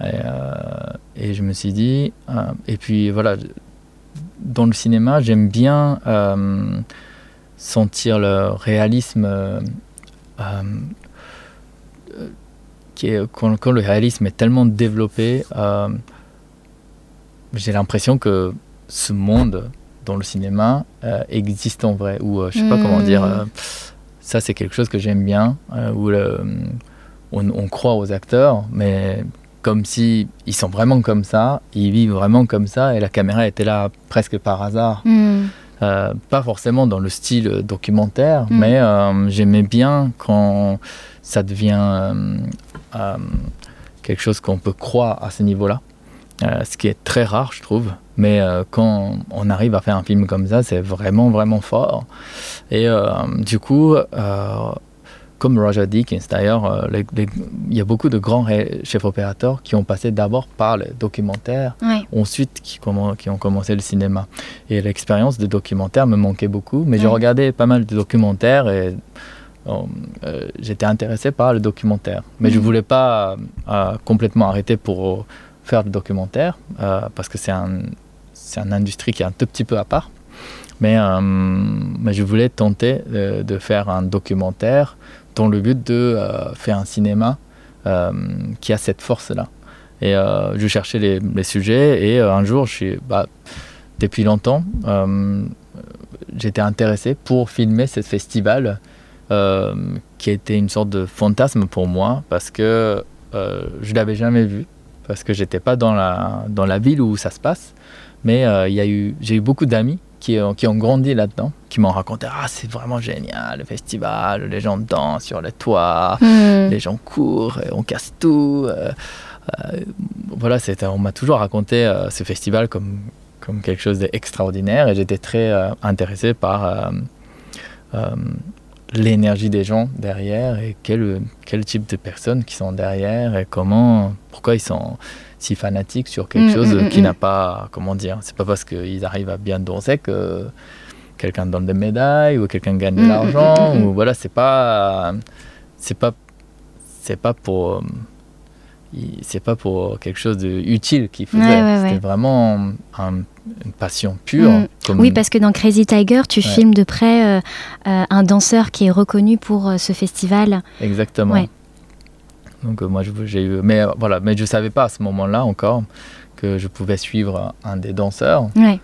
Et, euh, et je me suis dit, euh, et puis voilà, dans le cinéma, j'aime bien sentir le réalisme. qui est, quand, quand, le réalisme est tellement développé, j'ai l'impression que ce monde dans le cinéma euh, existe en vrai, ou euh, je sais pas comment dire. Hmm. Euh, ça, c'est quelque chose que j'aime bien, où on, croit aux acteurs, mais comme si ils sont vraiment comme ça, ils vivent vraiment comme ça, et la caméra était là presque par hasard. Hmm. pas forcément dans le style documentaire, Mm. mais j'aimais bien quand ça devient quelque chose qu'on peut croire à ce niveau-là. Euh, ce qui est très rare, je trouve. Mais euh, quand on arrive à faire un film comme ça, c'est vraiment, vraiment fort. Et euh, du coup, comme Roger Deakins, d'ailleurs, il y a beaucoup de grands chefs opérateurs qui ont passé d'abord par le documentaire, ensuite qui, ont commencé le cinéma. Et l'expérience de documentaire me manquait beaucoup, mais j'ai Ouais. regardé pas mal de documentaires et j'étais intéressé par le documentaire. Mais je Mhm. voulais pas complètement arrêter pour faire le documentaire, euh, parce que c'est un, une industrie qui est un tout petit peu à part. Mais, euh, mais je voulais tenter de, de faire un documentaire dans le but de euh, faire un cinéma euh, qui a cette force-là. Et euh, je cherchais les, sujets et euh, un jour, je suis, bah, depuis longtemps, euh, j'étais intéressé pour filmer ce festival euh, qui était une sorte de fantasme pour moi parce que euh, je l'avais jamais vu parce que j'étais pas dans la, dans la ville où ça se passe. Mais euh, il y a eu, j'ai eu beaucoup d'amis qui, ont- qui ont grandi là-dedans, qui m'ont raconté Ah, c'est vraiment génial, le festival, les gens dansent sur les toits, Mm. les gens courent, et on casse tout. euh, euh, voilà, on m'a toujours raconté euh, ce festival comme, comme quelque chose d'extraordinaire et j'étais très euh, intéressé par euh, euh, l'énergie des gens derrière et quel, quel type de personnes qui sont derrière et comment, pourquoi ils sont si fanatiques sur quelque Mm, chose mm, qui mm. n'a pas, comment dire, c'est pas parce qu'ils arrivent à bien danser que quelqu'un donne des médailles ou quelqu'un gagne de l'argent ou voilà, c'est pas, c'est pas, c'est pas pour, c'est pas pour quelque chose d'utile qu'il faisait. Ouais, ouais, C'était ouais. vraiment un- une passion pure. Mm. comme- Oui, parce que dans Crazy Tiger, tu Ouais. filmes de près euh, euh, un danseur qui est reconnu pour euh, ce festival. Exactement. Ouais. Donc moi je- j'ai eu mais voilà mais je savais pas à ce moment-là encore que je pouvais suivre un des danseurs. Ouais.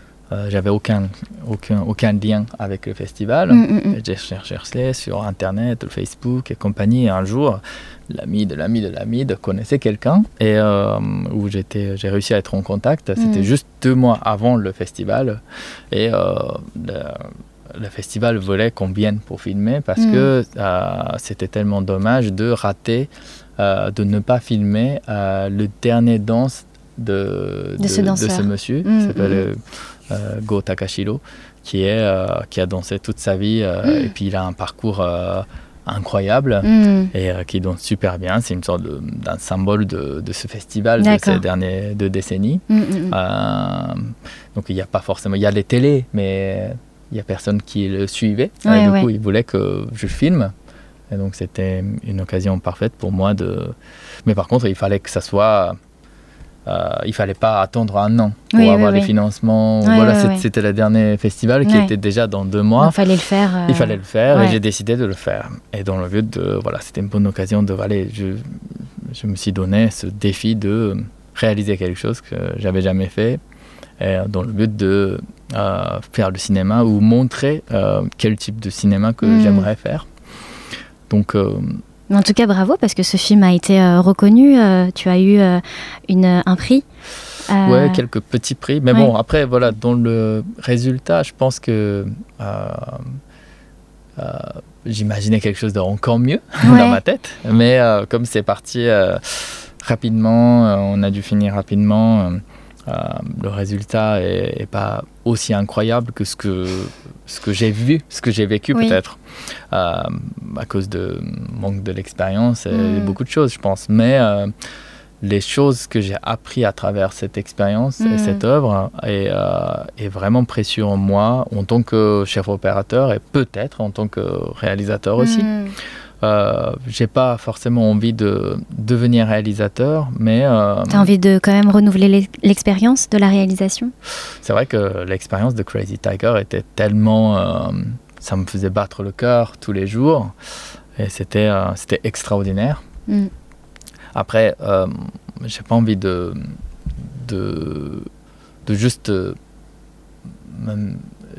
J'avais aucun aucun aucun lien avec le festival. Mm, mm, mm. Et J'ai cherché sur internet, Facebook et compagnie. Et un jour, l'ami de l'ami de l'ami de connaissait quelqu'un et euh, où j'étais, j'ai réussi à être en contact. C'était Mm. juste deux mois avant le festival et euh, le, le festival voulait qu'on vienne pour filmer parce Mm. que euh, c'était tellement dommage de rater, euh, de ne pas filmer le dernier danse de, De ce monsieur Mm, qui s'appelle mm, Go Takashiro qui est qui a dansé toute sa vie et puis il a un parcours incroyable Mm. et euh, qui danse super bien. C'est une sorte de- d'un symbole de, de ce festival de ces dernières deux décennies. Mm, mm. Euh, donc il n'y a pas forcément, il y a les télés, mais il n'y a personne qui le suivait. Du ouais. coup, il voulait que je filme. Et donc c'était une occasion parfaite pour moi de. Mais par contre, il fallait que ça soit. Euh, il fallait pas attendre un an pour Oui, oui, avoir les oui. financements. Voilà, c'était le dernier festival qui était déjà dans deux Il mois. fallait le faire. euh, Il fallait le faire et ouais. j'ai décidé de le faire. Et dans le but de, voilà, c'était une bonne occasion de, aller, je, je me suis donné ce défi de réaliser quelque chose que j'avais jamais fait, et dans le but de euh, faire le cinéma ou montrer euh, quel type de cinéma que Mm. j'aimerais faire. Donc, euh, Mais en tout cas, bravo parce que ce film a été euh, reconnu. euh, tu as eu euh, une, un prix. Ouais, quelques petits prix. Mais ouais. bon, après, voilà, dans le résultat, je pense que j'imaginais quelque chose d'encore mieux <laughs> Ouais. dans ma tête. Mais comme c'est parti rapidement, on a dû finir rapidement. le résultat est, est pas aussi incroyable que ce que ce que j'ai vu, ce que j'ai vécu Oui. peut-être euh, à cause de manque de l'expérience et Mm. beaucoup de choses, je pense. Mais euh, les choses que j'ai appris à travers cette expérience Mm. et cette œuvre est, euh, est vraiment précieux en moi en tant que chef opérateur et peut-être en tant que réalisateur aussi. mm, Euh, j'ai pas forcément envie de devenir réalisateur, mais euh, T'as envie de quand même renouveler l'ex- l'expérience de la réalisation? C'est vrai que l'expérience de Crazy Tiger était tellement. euh, ça me faisait battre le cœur tous les jours et c'était euh, c'était extraordinaire. Mm. Après, j'ai pas envie de, de, de juste.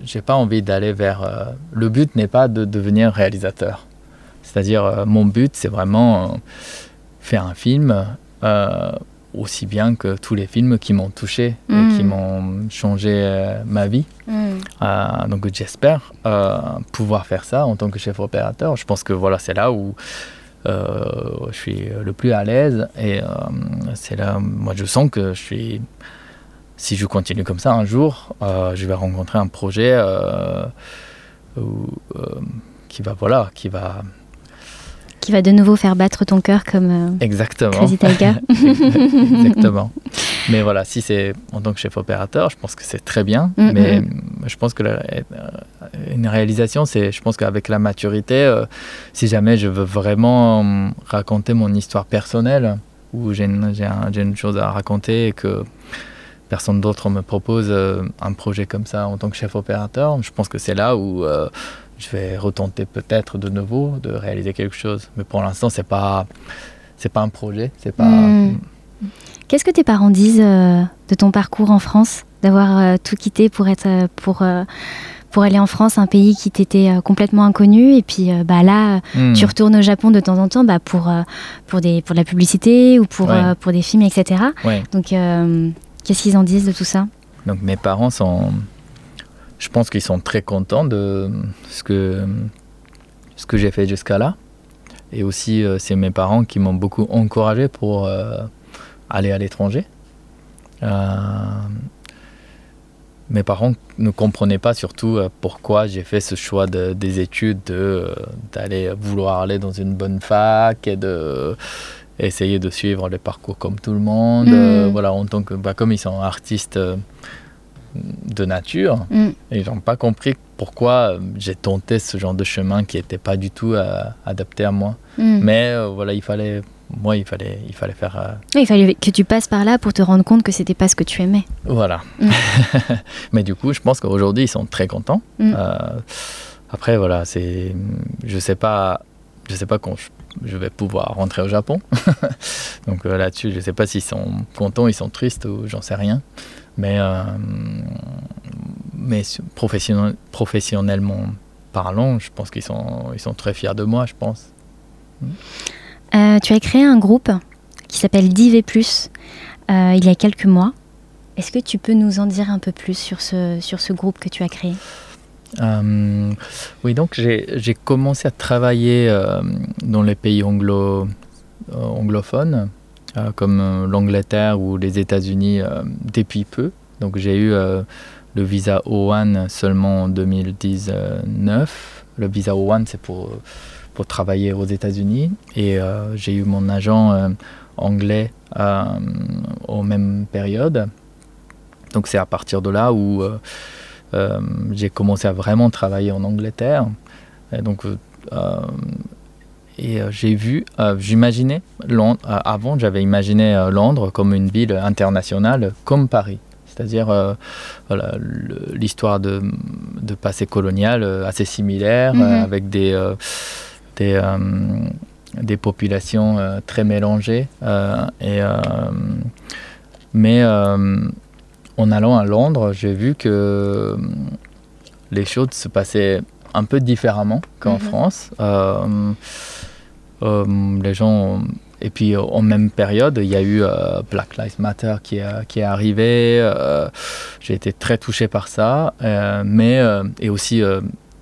j'ai pas envie d'aller vers. le but n'est pas de devenir réalisateur. C'est-à-dire, euh, mon but, c'est vraiment euh, faire un film euh, aussi bien que tous les films qui m'ont touché Mm. et qui m'ont changé euh, ma vie. Mm. donc j'espère pouvoir faire ça en tant que chef opérateur. Je pense que voilà, c'est là où je suis le plus à l'aise et c'est là, moi je sens que je suis si je continue comme ça, un jour, je vais rencontrer un projet qui va, voilà, qui va, qui va de nouveau faire battre ton cœur comme Exactement. Crazy Tiger. <laughs> Exactement. Mais voilà, si c'est en tant que chef opérateur, je pense que c'est très bien. Mm, mais mm, mm. je pense que une réalisation, c'est, je pense qu'avec la maturité, si jamais je veux vraiment raconter mon histoire personnelle, ou j'ai une, une, chose à raconter et que personne d'autre me propose euh, un projet comme ça en tant que chef opérateur, je pense que c'est là où euh, je vais retenter peut-être de nouveau de réaliser quelque chose. Mais pour l'instant, c'est pas c'est pas un projet, c'est pas. Hmm. Qu'est-ce que tes parents disent euh, de ton parcours en France, d'avoir tout quitté pour être pour pour aller en France, un pays qui t'était complètement inconnu, et puis bah là, hmm. tu retournes au Japon de temps en temps bah, pour, pour, des, pour de la publicité ou pour, pour des films, etc. Donc, Qu'est-ce qu'ils en disent de tout ça? Donc mes parents sont, je pense qu'ils sont très contents de ce que, ce que j'ai fait jusqu'à là. Et aussi, euh, c'est mes parents qui m'ont beaucoup encouragé pour euh, aller à l'étranger. Euh, mes parents ne comprenaient pas surtout pourquoi j'ai fait ce choix de, des études, d'aller vouloir aller dans une bonne fac et de essayer de suivre les parcours comme tout le monde. Mm. Euh, voilà, en tant que, bah, comme ils sont artistes de nature, mm. ils n'ont pas compris pourquoi euh, j'ai tenté ce genre de chemin qui n'était pas du tout adapté à moi. Mm. Mais voilà, il fallait, moi, il fallait, il fallait faire. Il fallait que tu passes par là pour te rendre compte que c'était pas ce que tu aimais. Voilà. <laughs> Mais du coup, je pense qu'aujourd'hui, ils sont très contents. après, voilà, c'est, je sais pas, je sais pas quand je je vais pouvoir rentrer au Japon. <laughs> Donc euh, là-dessus, je ne sais pas s'ils sont contents, ils sont tristes ou j'en sais rien. Mais, euh, mais professionnellement parlant, je pense qu'ils sont, ils sont très fiers de moi, je pense. Euh, tu as créé un groupe qui s'appelle Div il y a quelques mois. Est-ce que tu peux nous en dire un peu plus sur ce, sur ce groupe que tu as créé? Euh, oui, donc j'ai commencé à travailler euh, dans les pays anglo, euh, anglophones, comme l'Angleterre ou les États-Unis, depuis peu. Donc j'ai eu le visa O1 seulement en 2019. Le visa O1, c'est pour, pour travailler aux États-Unis. Et j'ai eu mon agent anglais aux mêmes périodes. Donc c'est à partir de là où euh, j'ai commencé à vraiment travailler en Angleterre. Et donc, euh, euh, et j'ai vu, j'imaginais, avant j'avais imaginé Londres comme une ville internationale comme Paris. C'est-à-dire l'histoire de, de, passé colonial assez similaire, mhm. avec des, des, des, populations très mélangées. et, mais en allant à Londres, j'ai vu que euh, les choses se passaient un peu différemment qu'en mhm. France. Euh, euh, les gens et puis en même période, il y a eu Black Lives Matter qui est, qui est arrivé. J'ai été très touché par ça, mais et aussi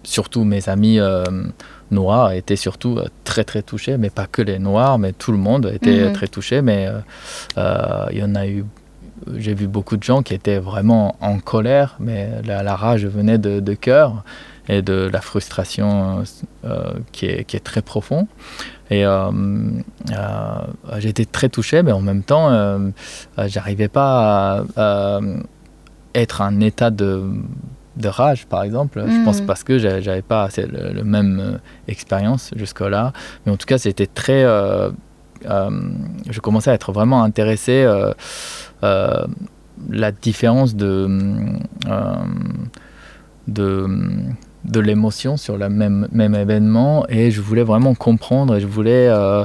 surtout mes amis noirs étaient surtout très très touchés, mais pas que les noirs, mais tout le monde était mhm. très touché. Mais il y en a eu j'ai vu beaucoup de gens qui étaient vraiment en colère, mais la, rage venait de, de, cœur et de la frustration euh, qui, est, qui, est, très profond. Et euh, euh, j'étais très touché, mais en même temps, j'arrivais pas à, être en état de, de rage, par exemple. Je pense mm. parce que j'avais pas la le même expérience jusque-là. Mais en tout cas, c'était très. je commençais à être vraiment intéressé euh, la différence de, euh, de, de l'émotion sur le même, même événement et je voulais vraiment comprendre et je voulais, euh,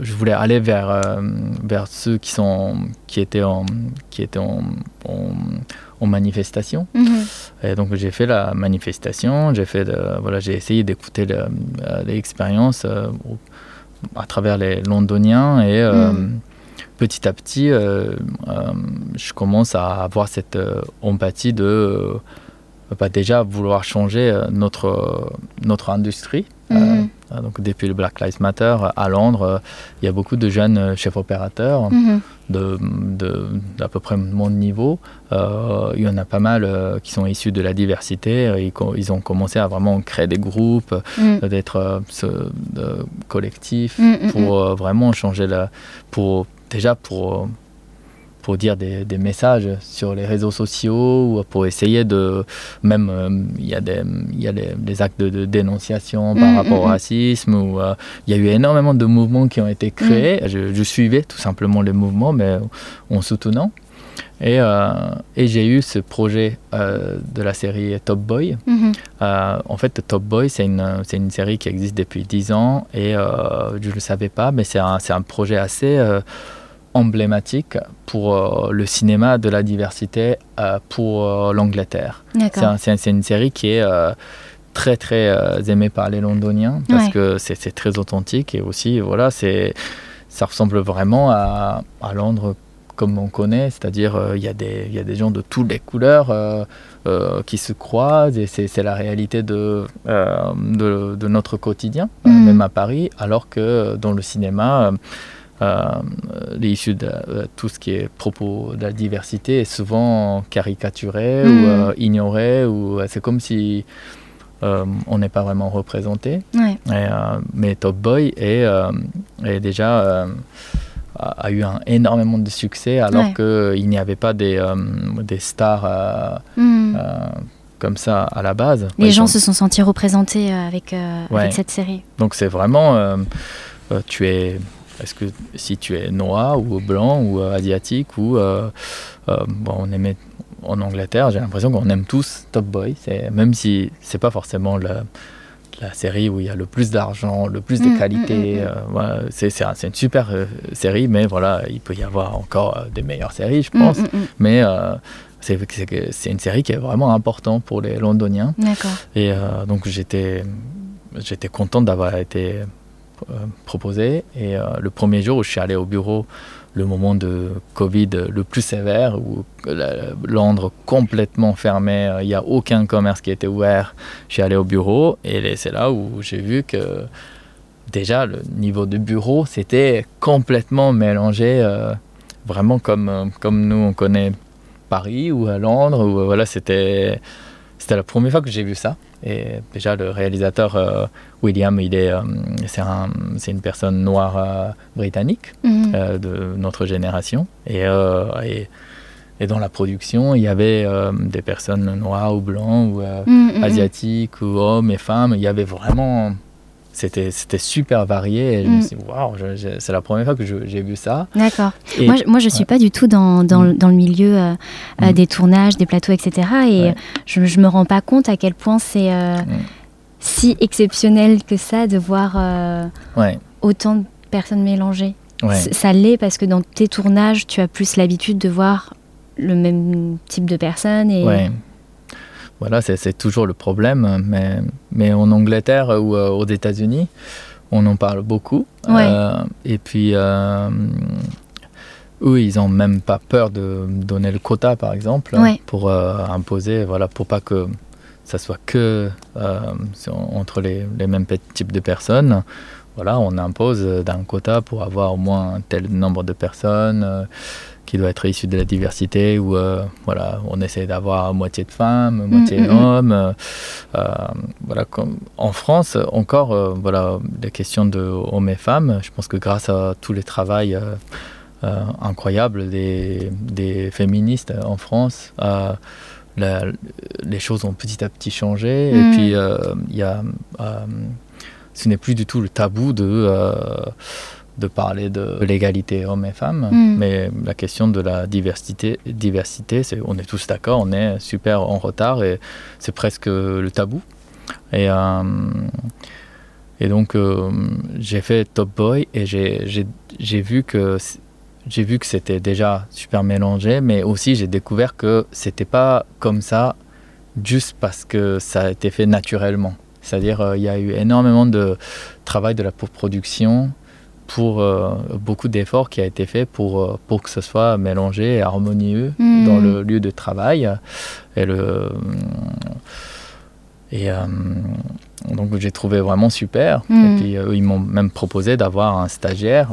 je voulais aller vers, vers ceux qui, sont, qui étaient en, qui étaient en, en, manifestation. Mm-hmm. Et donc j'ai fait la manifestation, j'ai fait voilà, j'ai essayé d'écouter l'expérience à travers les Londoniens et mm. petit à petit, je commence à avoir cette empathie de bah, déjà vouloir changer notre, notre industrie. Mhm. donc depuis le Black Lives Matter à Londres, il y a beaucoup de jeunes chefs opérateurs mhm. de, de, d'à peu près mon niveau. il y en a pas mal qui sont issus de la diversité. Ils, ils, ont commencé à vraiment créer des groupes, mhm. d'être collectifs pour vraiment changer la, pour déjà pour pour dire des, des, messages sur les réseaux sociaux ou pour essayer de même euh, il y a des il y a des, actes de, dénonciation par mm, rapport mm, au mm. racisme ou euh, il y a eu énormément de mouvements qui ont été créés je, suivais tout simplement les mouvements mais en soutenant et, euh, et j'ai eu ce projet de la série Top Boy. Mm-hmm. en fait, Top Boy, c'est une, une série qui existe depuis 10 ans et je ne le savais pas, mais c'est un, un, projet assez emblématique pour euh, le cinéma de la diversité euh, pour euh, l'Angleterre. C'est une série qui est très très aimée par les Londoniens parce que c'est très authentique et aussi voilà c'est ça ressemble vraiment à, à, Londres comme on connaît, c'est-à-dire il y, a des, y a des gens de toutes les couleurs qui se croisent et c'est la réalité de, de, de, notre quotidien, mm. même à Paris, alors que dans le cinéma euh, l'issue de euh, tout ce qui est propos de la diversité est souvent caricaturé ou hmm. euh, ignoré ou c'est comme si on n'est pas vraiment représenté. mais Top Boy est, est déjà a eu un, énormément de succès alors qu'il n'y avait pas des, des stars hmm. comme ça à la base. Les gens se sont sentis représentés avec, avec cette série. Donc c'est vraiment, tu es est-ce que si tu es noir ou blanc ou euh, asiatique ou euh, euh, bon, on aimait en Angleterre, j'ai l'impression qu'on aime tous Top Boy. Même si c'est pas forcément la, la, série où il y a le plus d'argent, le plus de mm, qualité. Mm, mm, c'est une super série, mais voilà, il peut y avoir encore des meilleures séries, je pense. Mais c'est une série qui est vraiment importante pour les Londoniens. Et donc j'étais j'étais content d'avoir été proposé. Et euh, le premier jour où je suis allé au bureau, le moment de Covid le plus sévère, où Londres complètement fermé, euh, il n'y a aucun commerce qui était ouvert, je suis allé au bureau et c'est là où j'ai vu que déjà le niveau de bureau, c'était complètement mélangé, vraiment comme, comme nous on connaît Paris ou à Londres, où voilà, c'était c'était la première fois que j'ai vu ça. Et déjà, le réalisateur euh, William, il est, euh, c'est, un, c'est une personne noire euh, britannique mhm. de notre génération. Et, et, et, dans la production, il y avait des personnes noires ou blancs ou mhm, mhm. asiatiques ou hommes et femmes. Il y avait vraiment c'était, c'était super varié. Et je me suis dit, waouh, c'est la première fois que j'ai vu ça. D'accord. Moi, moi, je ne suis pas du tout dans, dans, dans le milieu euh, euh, des tournages, des plateaux, etc. Et je ne me rends pas compte à quel point c'est euh, si exceptionnel que ça de voir autant de personnes mélangées. Ça l'est parce que dans tes tournages, tu as plus l'habitude de voir le même type de personnes. Et... Voilà, c'est toujours le problème. Mais, mais en Angleterre ou euh, aux États-Unis, on en parle beaucoup. Euh, et puis, euh, eux, ils n'ont même pas peur de donner le quota, par exemple, pour imposer, voilà, pour pas que ça soit que entre les, les, mêmes types de personnes. Voilà, on impose d'un quota pour avoir au moins un tel nombre de personnes qui doit être issu de la diversité, où euh, voilà, on essaie d'avoir moitié de femmes, moitié d'hommes. Euh, euh, voilà, comme en France, encore, voilà, les questions de hommes et femmes, je pense que grâce à tous les travail incroyables des, des, féministes en France, les choses ont petit à petit changé. Et mm. puis, il y a, ce n'est plus du tout le tabou de de parler de l'égalité hommes et femmes, mm. mais la question de la diversité, diversité c'est, on est tous d'accord, on est super en retard et c'est presque le tabou. Et, euh, et donc euh, j'ai fait Top Boy et j'ai, j'ai, vu que j'ai vu que c'était déjà super mélangé, mais aussi j'ai découvert que c'était pas comme ça juste parce que ça a été fait naturellement. C'est-à-dire, euh, il y a eu énormément de travail de la production pour beaucoup d'efforts qui a été fait pour, pour que ce soit mélangé et harmonieux Mm. dans le lieu de travail. Et, le, et donc j'ai trouvé vraiment super. Et puis ils m'ont même proposé d'avoir un stagiaire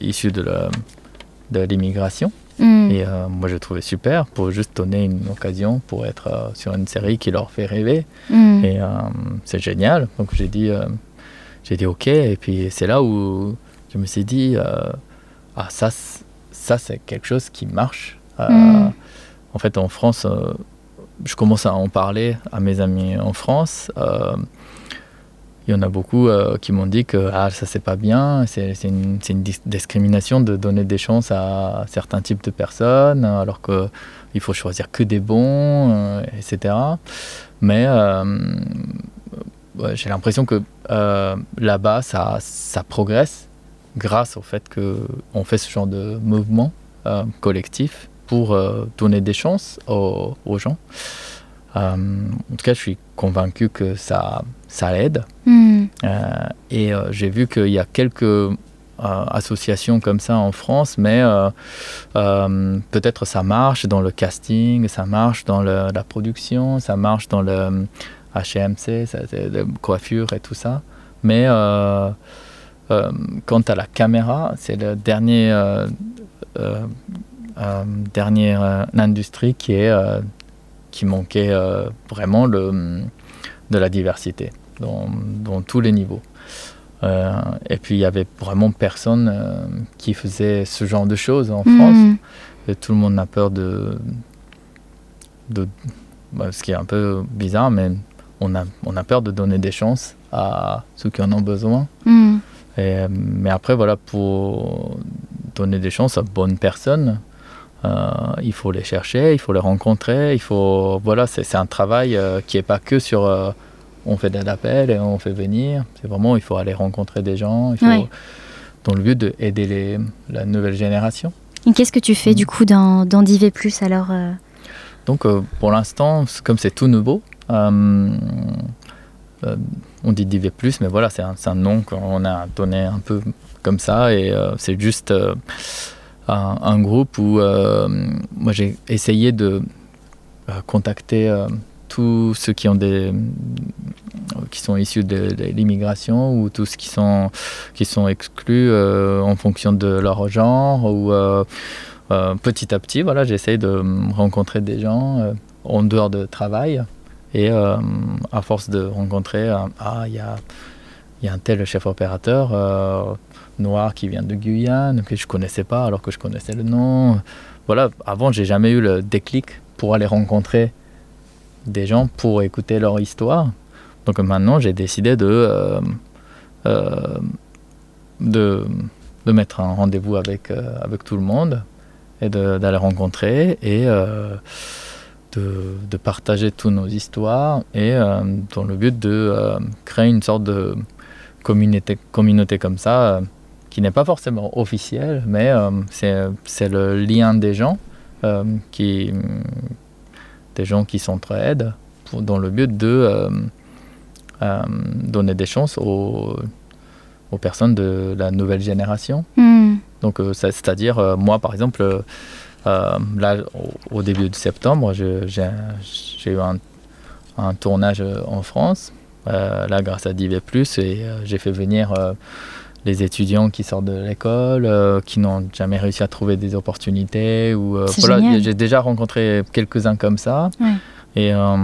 issu de la- de l'immigration. Mm. Et euh, moi, je trouvais super pour juste donner une occasion pour être euh, sur une série qui leur fait rêver. Mm. Et euh, c'est génial. Donc j'ai dit, j'ai dit OK. Et puis c'est là où je me suis dit, ah ça, ça c'est quelque chose qui marche. Mm. En fait, en France, je commence à en parler à mes amis en France. Il y en a beaucoup euh, qui m'ont dit que ah, ça c'est pas bien, c'est une, une dis- discrimination de donner des chances à certains types de personnes, alors qu'il faut choisir que des bons, euh, etc. Mais euh, j'ai l'impression que là-bas, ça, ça progresse grâce au fait qu'on fait ce genre de mouvement collectif pour donner des chances aux, aux gens. En tout cas, je suis convaincu que ça, ça aide. Mm. Euh, et euh, j'ai vu qu'il y a quelques euh, associations comme ça en France, mais euh, euh, peut-être ça marche dans le casting, ça marche dans le- la production, ça marche dans le HMC, ça, la coiffure et tout ça. Mais euh, quant à la caméra, c'est le dernier, dernière industrie qui est qui manquait vraiment le, de la diversité dans, dans tous les niveaux. Euh, et puis il y avait vraiment personne euh, qui faisait ce genre de choses en France. Mm. Et tout le monde a peur de, de bah, ce qui est un peu bizarre, mais on a, on a peur de donner des chances à ceux qui en ont besoin. Mm. Et, mais après, voilà, pour donner des chances à bonnes personnes, euh, il faut les chercher, il faut les rencontrer, il faut, voilà, c'est c'est un travail euh, qui est pas que sur, euh, on fait des appels et on fait venir. C'est vraiment, il faut aller rencontrer des gens, il faut, Ouais. dans le but d'aider les, la nouvelle génération. Et qu'est-ce que tu fais du coup dans, dans Div Plus alors euh? Donc euh, pour l'instant, comme c'est tout nouveau, euh, on dit DV+, mais voilà, c'est un, un nom qu'on a donné un peu comme ça, et c'est juste un, un groupe où moi j'ai essayé de contacter tous ceux qui qui sont issus de, l'immigration ou tous qui sont qui sont exclus euh, en fonction de leur genre ou euh, euh, petit à petit, voilà, j'essaye de euh, rencontrer des gens euh, en dehors de travail. Et euh, à force de rencontrer, euh, ah, il y a, il y a un tel chef opérateur euh, noir qui vient de Guyane, que je connaissais pas alors que je connaissais le nom. Voilà, avant, j'ai jamais eu le déclic pour aller rencontrer des gens pour écouter leur histoire. Donc maintenant, j'ai décidé de, euh, euh, de, mettre un rendez-vous avec, euh, avec tout le monde et d'aller rencontrer et de, partager toutes nos histoires et dans le but de créer une sorte de communauté, communauté comme ça qui n'est pas forcément officielle mais c'est le lien des gens qui des gens qui s'entraident pour- dans le but de euh, euh, donner des chances aux, aux personnes de la nouvelle génération Mm. donc, euh, c'est-à-dire, moi, par exemple, là, au, au début de septembre, je- j'ai j'ai eu un, un tournage en France, là, grâce à Div+, et euh, j'ai fait venir les étudiants qui sortent de l'école, euh, qui n'ont jamais réussi à trouver des opportunités. Ou, euh, voilà, j'ai déjà rencontré quelques-uns comme ça. Ouais. Et euh,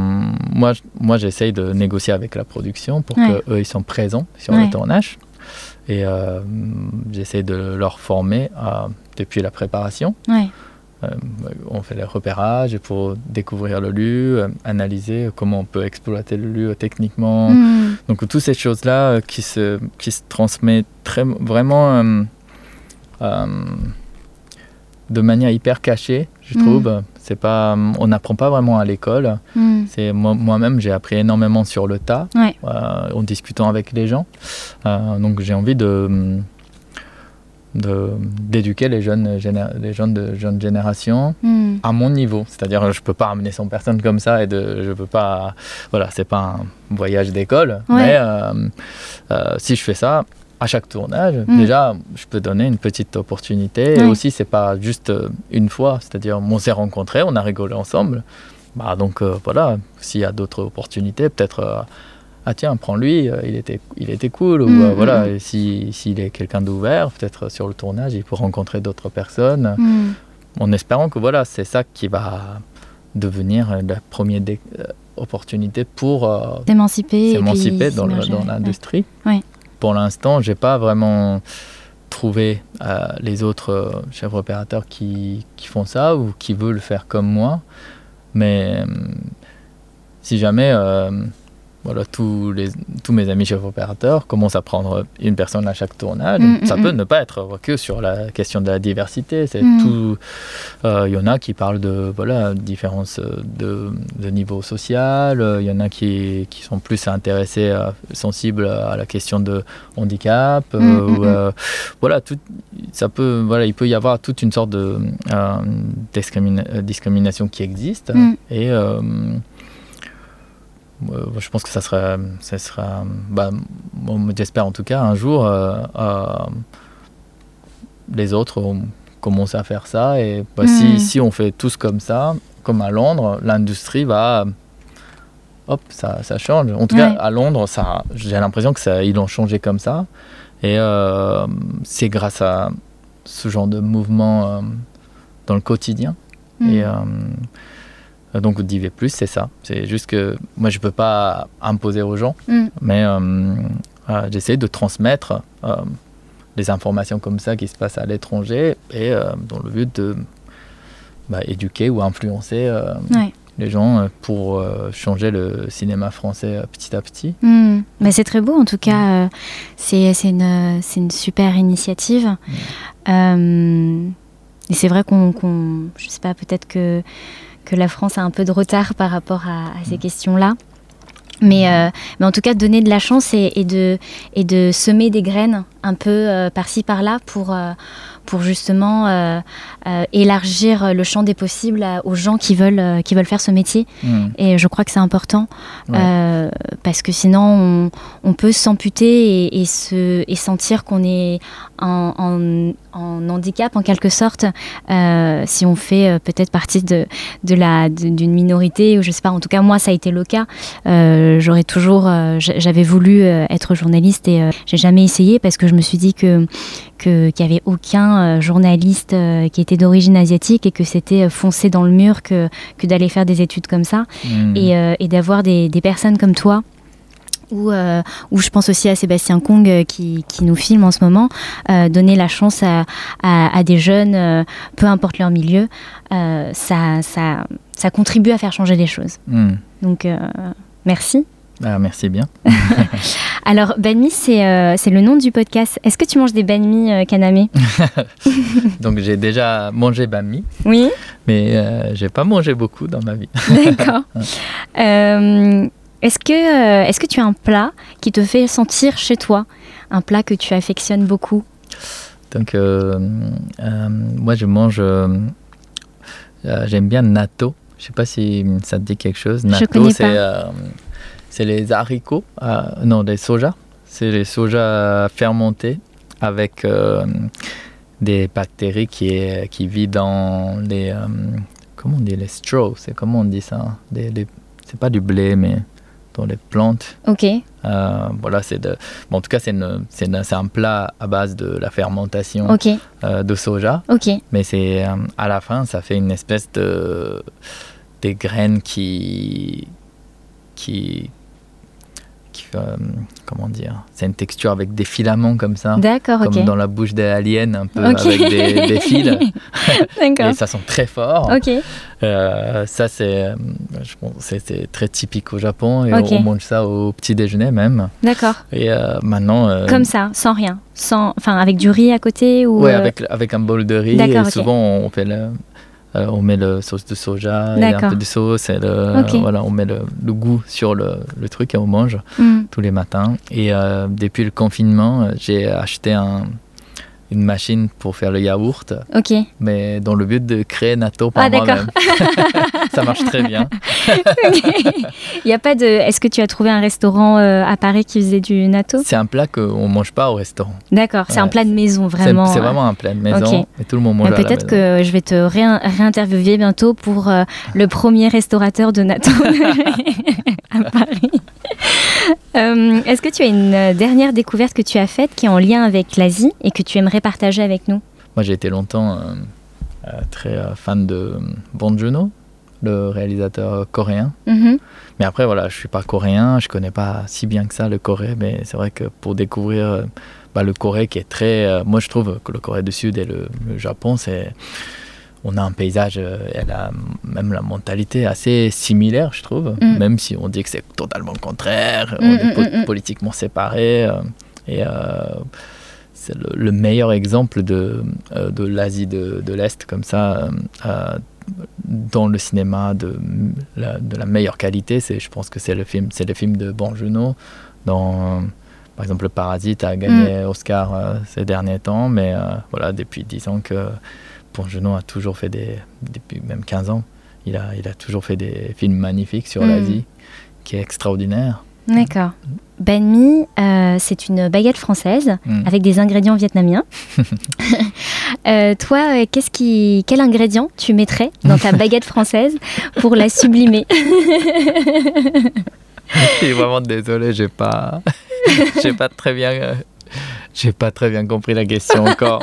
moi, moi j'essaye de négocier avec la production pour Ouais. qu'eux, ils sont présents sur Ouais. le tournage. Et j'essaie de leur former depuis la préparation. Euh, on fait les repérages pour découvrir le lieu, euh, analyser comment on peut exploiter le lieu techniquement. Mm. Donc toutes ces choses-là euh, qui se, qui se transmettent très, vraiment euh, euh, de manière hyper cachée, je Mm. trouve. C'est pas, on n'apprend pas vraiment à l'école. Mm. C'est moi- moi-même, j'ai appris énormément sur le tas, Ouais. euh, en discutant avec les gens. Donc j'ai envie de- d'éduquer les jeunes, les jeunes de jeune génération Mm. à mon niveau. C'est-à-dire, je peux pas amener 100 personnes comme ça et de, je peux pas. Voilà, c'est pas un voyage d'école. Ouais. Mais euh, euh, si je fais ça, à chaque tournage, Mm. déjà, je peux donner une petite opportunité. Et aussi, c'est pas juste euh, une fois, c'est-à-dire, on s'est rencontrés, on a rigolé ensemble. Bah, donc euh, voilà, s'il y a d'autres opportunités, peut-être, ah tiens, prends-lui, euh, il, était, il était cool. Ou Mm, euh, voilà, mm, et si- s'il est quelqu'un d'ouvert, peut-être sur le tournage, il peut rencontrer d'autres personnes. Hmm. En espérant que voilà, c'est ça qui va devenir la première euh, opportunité pour. euh, S'émanciper. dans, l'industrie. Ouais. Pour l'instant, j'ai pas vraiment trouvé euh, les autres chefs opérateurs qui, qui font ça ou qui veulent faire comme moi. Mais euh, si jamais voilà, tous, les, tous mes amis chefs opérateurs commencent à prendre une personne à chaque tournage, Mm, ça mm, peut mm. ne pas être que sur la question de la diversité. C'est tout. euh, Il y en a qui parlent de voilà différence de, de niveau social. euh, Il y en a qui, qui sont plus intéressés, à- sensibles à la question de handicap. euh, ou, euh, voilà, tout, ça peut voilà, il peut y avoir toute une sorte de euh, discrimina- euh, discrimination qui existe et euh, euh, je pense que ça sera, ça sera bah, j'espère en tout cas un jour euh, euh, les autres ont commencé à faire ça et bah, si, si on fait tous comme ça, comme à Londres, l'industrie va hop, ça, ça change. En tout Ouais. cas, à Londres, ça, j'ai l'impression que ça, ils l'ont changé comme ça. Et euh, c'est grâce à ce genre de mouvement euh, dans le quotidien. Hmm. Et euh, donc, DV+, c'est ça. C'est juste que moi, je peux pas imposer aux gens, Hmm. mais euh, euh, j'essaie de transmettre euh, des informations comme ça qui se passent à l'étranger et euh, dans le but de bah, éduquer ou influencer euh, Ouais. les gens euh, pour euh, changer le cinéma français euh, petit à petit. Mais c'est très beau en tout cas. euh, c'est une, super initiative. Euh, et c'est vrai qu'on, qu'on- je sais pas, peut-être que, que la France a un peu de retard par rapport à, à ces questions-là. Mais, euh, mais en tout cas, donner de la chance et, et de, et de semer des graines un peu euh, par-ci par-là pour, euh, pour justement élargir le champ des possibles à- aux gens qui veulent, qui veulent faire ce métier. Mm. Et je crois que c'est important Ouais. parce que sinon on, on peut s'amputer et, et se, et sentir qu'on est en, en- en handicap en quelque sorte euh, si on fait euh, peut-être partie de, de la, d'une minorité ou je sais pas. En tout cas moi ça a été le cas. Euh, j'aurais toujours, j'avais voulu être journaliste et j'ai jamais essayé parce que je me suis dit que que- qu'il n'y avait aucun journaliste qui était d'origine asiatique et que c'était foncer dans le mur que, que d'aller faire des études comme ça Mm. et, et d'avoir des, des personnes comme toi. Ou, euh, ou je pense aussi à Sébastien Kong euh, qui, qui nous filme en ce moment, euh, donner la chance à, à, à des jeunes, peu importe leur milieu, ça, ça, ça contribue à faire changer les choses. Mm. Donc merci. Ah, merci bien. <laughs> Alors banh mi, c'est euh, le nom du podcast. Est-ce que tu manges des banh mi euh, kaname? <laughs> Donc j'ai déjà mangé bami, Oui, mais euh, j'ai pas mangé beaucoup dans ma vie. d'accord. <laughs> Est-ce que, euh, est-ce que tu as un plat qui te fait sentir chez toi? Un plat que tu affectionnes beaucoup? Donc euh, euh, moi je mange, euh, j'aime bien natto. Je sais pas si ça te dit quelque chose. Natto, c'est c'est les haricots, non des soja. C'est les soja fermentés avec des bactéries qui, est- qui vivent dans les comment on dit les straws. C'est comment on dit ça? Des, des- C'est pas du blé mais dans les plantes. Ok, Euh, voilà, c'est de. bon, en tout cas, c'est une- c'est une- c'est un plat à base de la fermentation euh, de soja, ok. mais c'est euh, à la fin, ça fait une espèce de des graines qui qui qui euh, comment dire, c'est une texture avec des filaments comme ça, D'accord, comme dans la bouche des aliens, un peu avec des, des fils, <laughs> D'accord. et ça sent très fort. Ok, Euh, ça, c'est euh, je pense, c'est- c'est très typique au Japon et Ok. on mange ça au petit déjeuner même. d'accord. Et euh, maintenant. Comme ça, sans rien, sans, enfin avec du riz à côté ou Ouais, avec, avec un bol de riz. Et souvent, on, fait le, euh, on met le sauce de soja et un peu de sauce. Et le, Ok. voilà, on met le, le goût sur le, le truc et on mange hmm, tous les matins. Et euh, depuis le confinement, euh, j'ai acheté un, une machine pour faire le yaourt, Ok. mais dans le but de créer natto par Ah, d'accord. moi-même. <laughs> ça marche très bien. <laughs> Il y a pas de. Est-ce que tu as trouvé un restaurant euh, à Paris qui faisait du natto? C'est un plat qu'on mange pas au restaurant. D'accord, c'est un plat de maison vraiment. C'est euh, vraiment un plat de maison Ok. et tout le monde mange Peut-être que je vais te réin- réinterviewer bientôt pour euh, le premier restaurateur de natto <laughs> à Paris. Euh, Est-ce que tu as une euh, dernière découverte que tu as faite qui est en lien avec l'Asie et que tu aimerais partager avec nous? Moi, j'ai été longtemps euh, très fan de Bong Joon-ho, le réalisateur coréen. Mhm. Mais après, voilà, je suis pas coréen, je connais pas si bien que ça le Corée, mais c'est vrai que pour découvrir bah, le Corée qui est très... moi, je trouve que le Corée du Sud et le, le Japon, c'est... On a un paysage, euh, elle a même la mentalité assez similaire, je trouve, Mm. même si on dit que c'est totalement le contraire, Mm, on est mm, po- politiquement séparés. euh, et euh, c'est le, le meilleur exemple de, de l'Asie de, de l'Est, comme ça, dans le cinéma de la, de la meilleure qualité. Je pense que c'est le film, le film de Bong Joon-ho. Dans, par exemple, Le Parasite a gagné Oscar euh, ces derniers temps, mais euh, voilà, depuis 10 ans que Joon-ho a toujours fait des, depuis même 15 ans, il a, il a toujours fait des films magnifiques sur Mm. l'Asie, qui est extraordinaire. D'accord. Banh mi, euh, c'est une baguette française Mm. avec des ingrédients vietnamiens. <laughs> <laughs> Euh, toi, euh, qu'est-ce qui, quel ingrédient tu mettrais dans ta <laughs> baguette française pour la sublimer Je suis vraiment désolé, j'ai pas, j'ai pas très bien, j'ai pas très bien compris la question encore.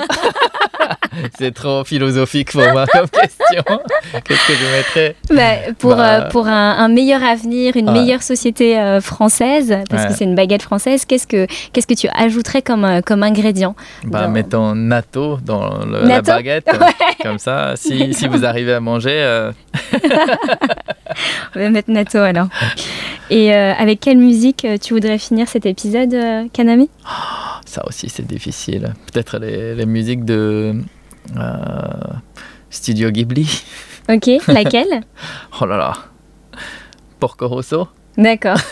<laughs> C'est trop philosophique pour moi comme <laughs> question. Qu'est-ce que je mettrais Bah, pour, Bah. euh, pour un, un meilleur avenir, une Ouais. meilleure société euh, française, parce que c'est une baguette française, qu'est-ce que, qu'est-ce que tu ajouterais comme, euh, comme ingrédient Bah, Dans- mettons natto dans le- la baguette. <laughs> Comme ça, si, si vous arrivez à manger, euh, On va mettre natto alors. Et avec quelle musique tu voudrais finir cet épisode, Kanami? Ça aussi c'est difficile. Peut-être les, les musiques de Studio Ghibli. <laughs> Ok, laquelle? <laughs> Oh là là. Porco Rosso. D'accord. <laughs>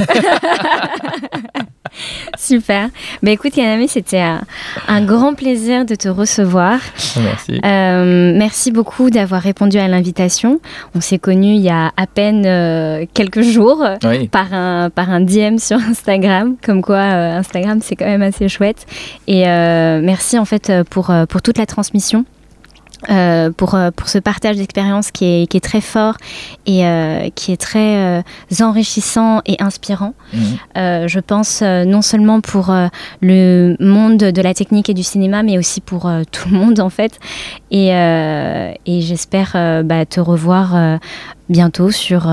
Super. Bah écoute Yanami, c'était un, un grand plaisir de te recevoir. Merci. Euh, merci beaucoup d'avoir répondu à l'invitation. On s'est connus il y a à peine euh, quelques jours Oui. par un, par un DM sur Instagram, comme quoi euh, Instagram c'est quand même assez chouette. Et euh, merci en fait euh, pour, euh, pour toute la transmission. Euh, pour, euh, pour ce partage d'expérience qui est, qui est très fort et euh, qui est très euh, enrichissant et inspirant. Euh, je pense non seulement pour le monde de la technique et du cinéma, mais aussi pour tout le monde en fait. Et, et j'espère bah, te revoir bientôt sur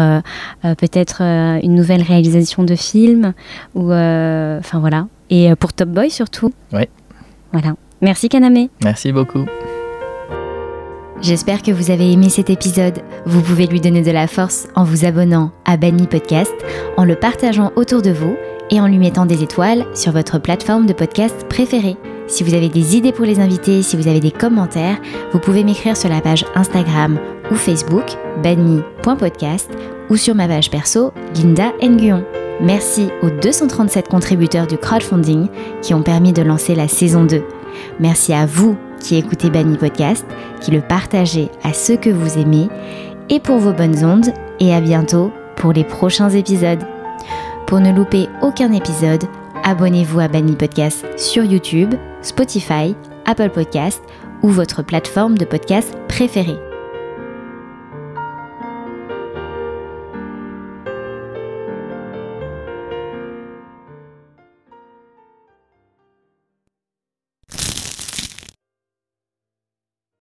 peut-être une nouvelle réalisation de film ou enfin voilà. Et pour Top Boy surtout. Ouais. Voilà. Merci Kaname. Merci beaucoup. J'espère que vous avez aimé cet épisode. Vous pouvez lui donner de la force en vous abonnant à Banny Podcast, en le partageant autour de vous et en lui mettant des étoiles sur votre plateforme de podcast préférée. Si vous avez des idées pour les invités, si vous avez des commentaires, vous pouvez m'écrire sur la page Instagram ou Facebook banny.podcast ou sur ma page perso Linda Nguyen. Merci aux 237 contributeurs du crowdfunding qui ont permis de lancer la saison 2. Merci à vous qui écoutez Banny Podcast, qui le partagez à ceux que vous aimez, et pour vos bonnes ondes, et à bientôt pour les prochains épisodes. Pour ne louper aucun épisode, abonnez-vous à Banny Podcast sur YouTube, Spotify, Apple Podcast ou votre plateforme de podcast préférée.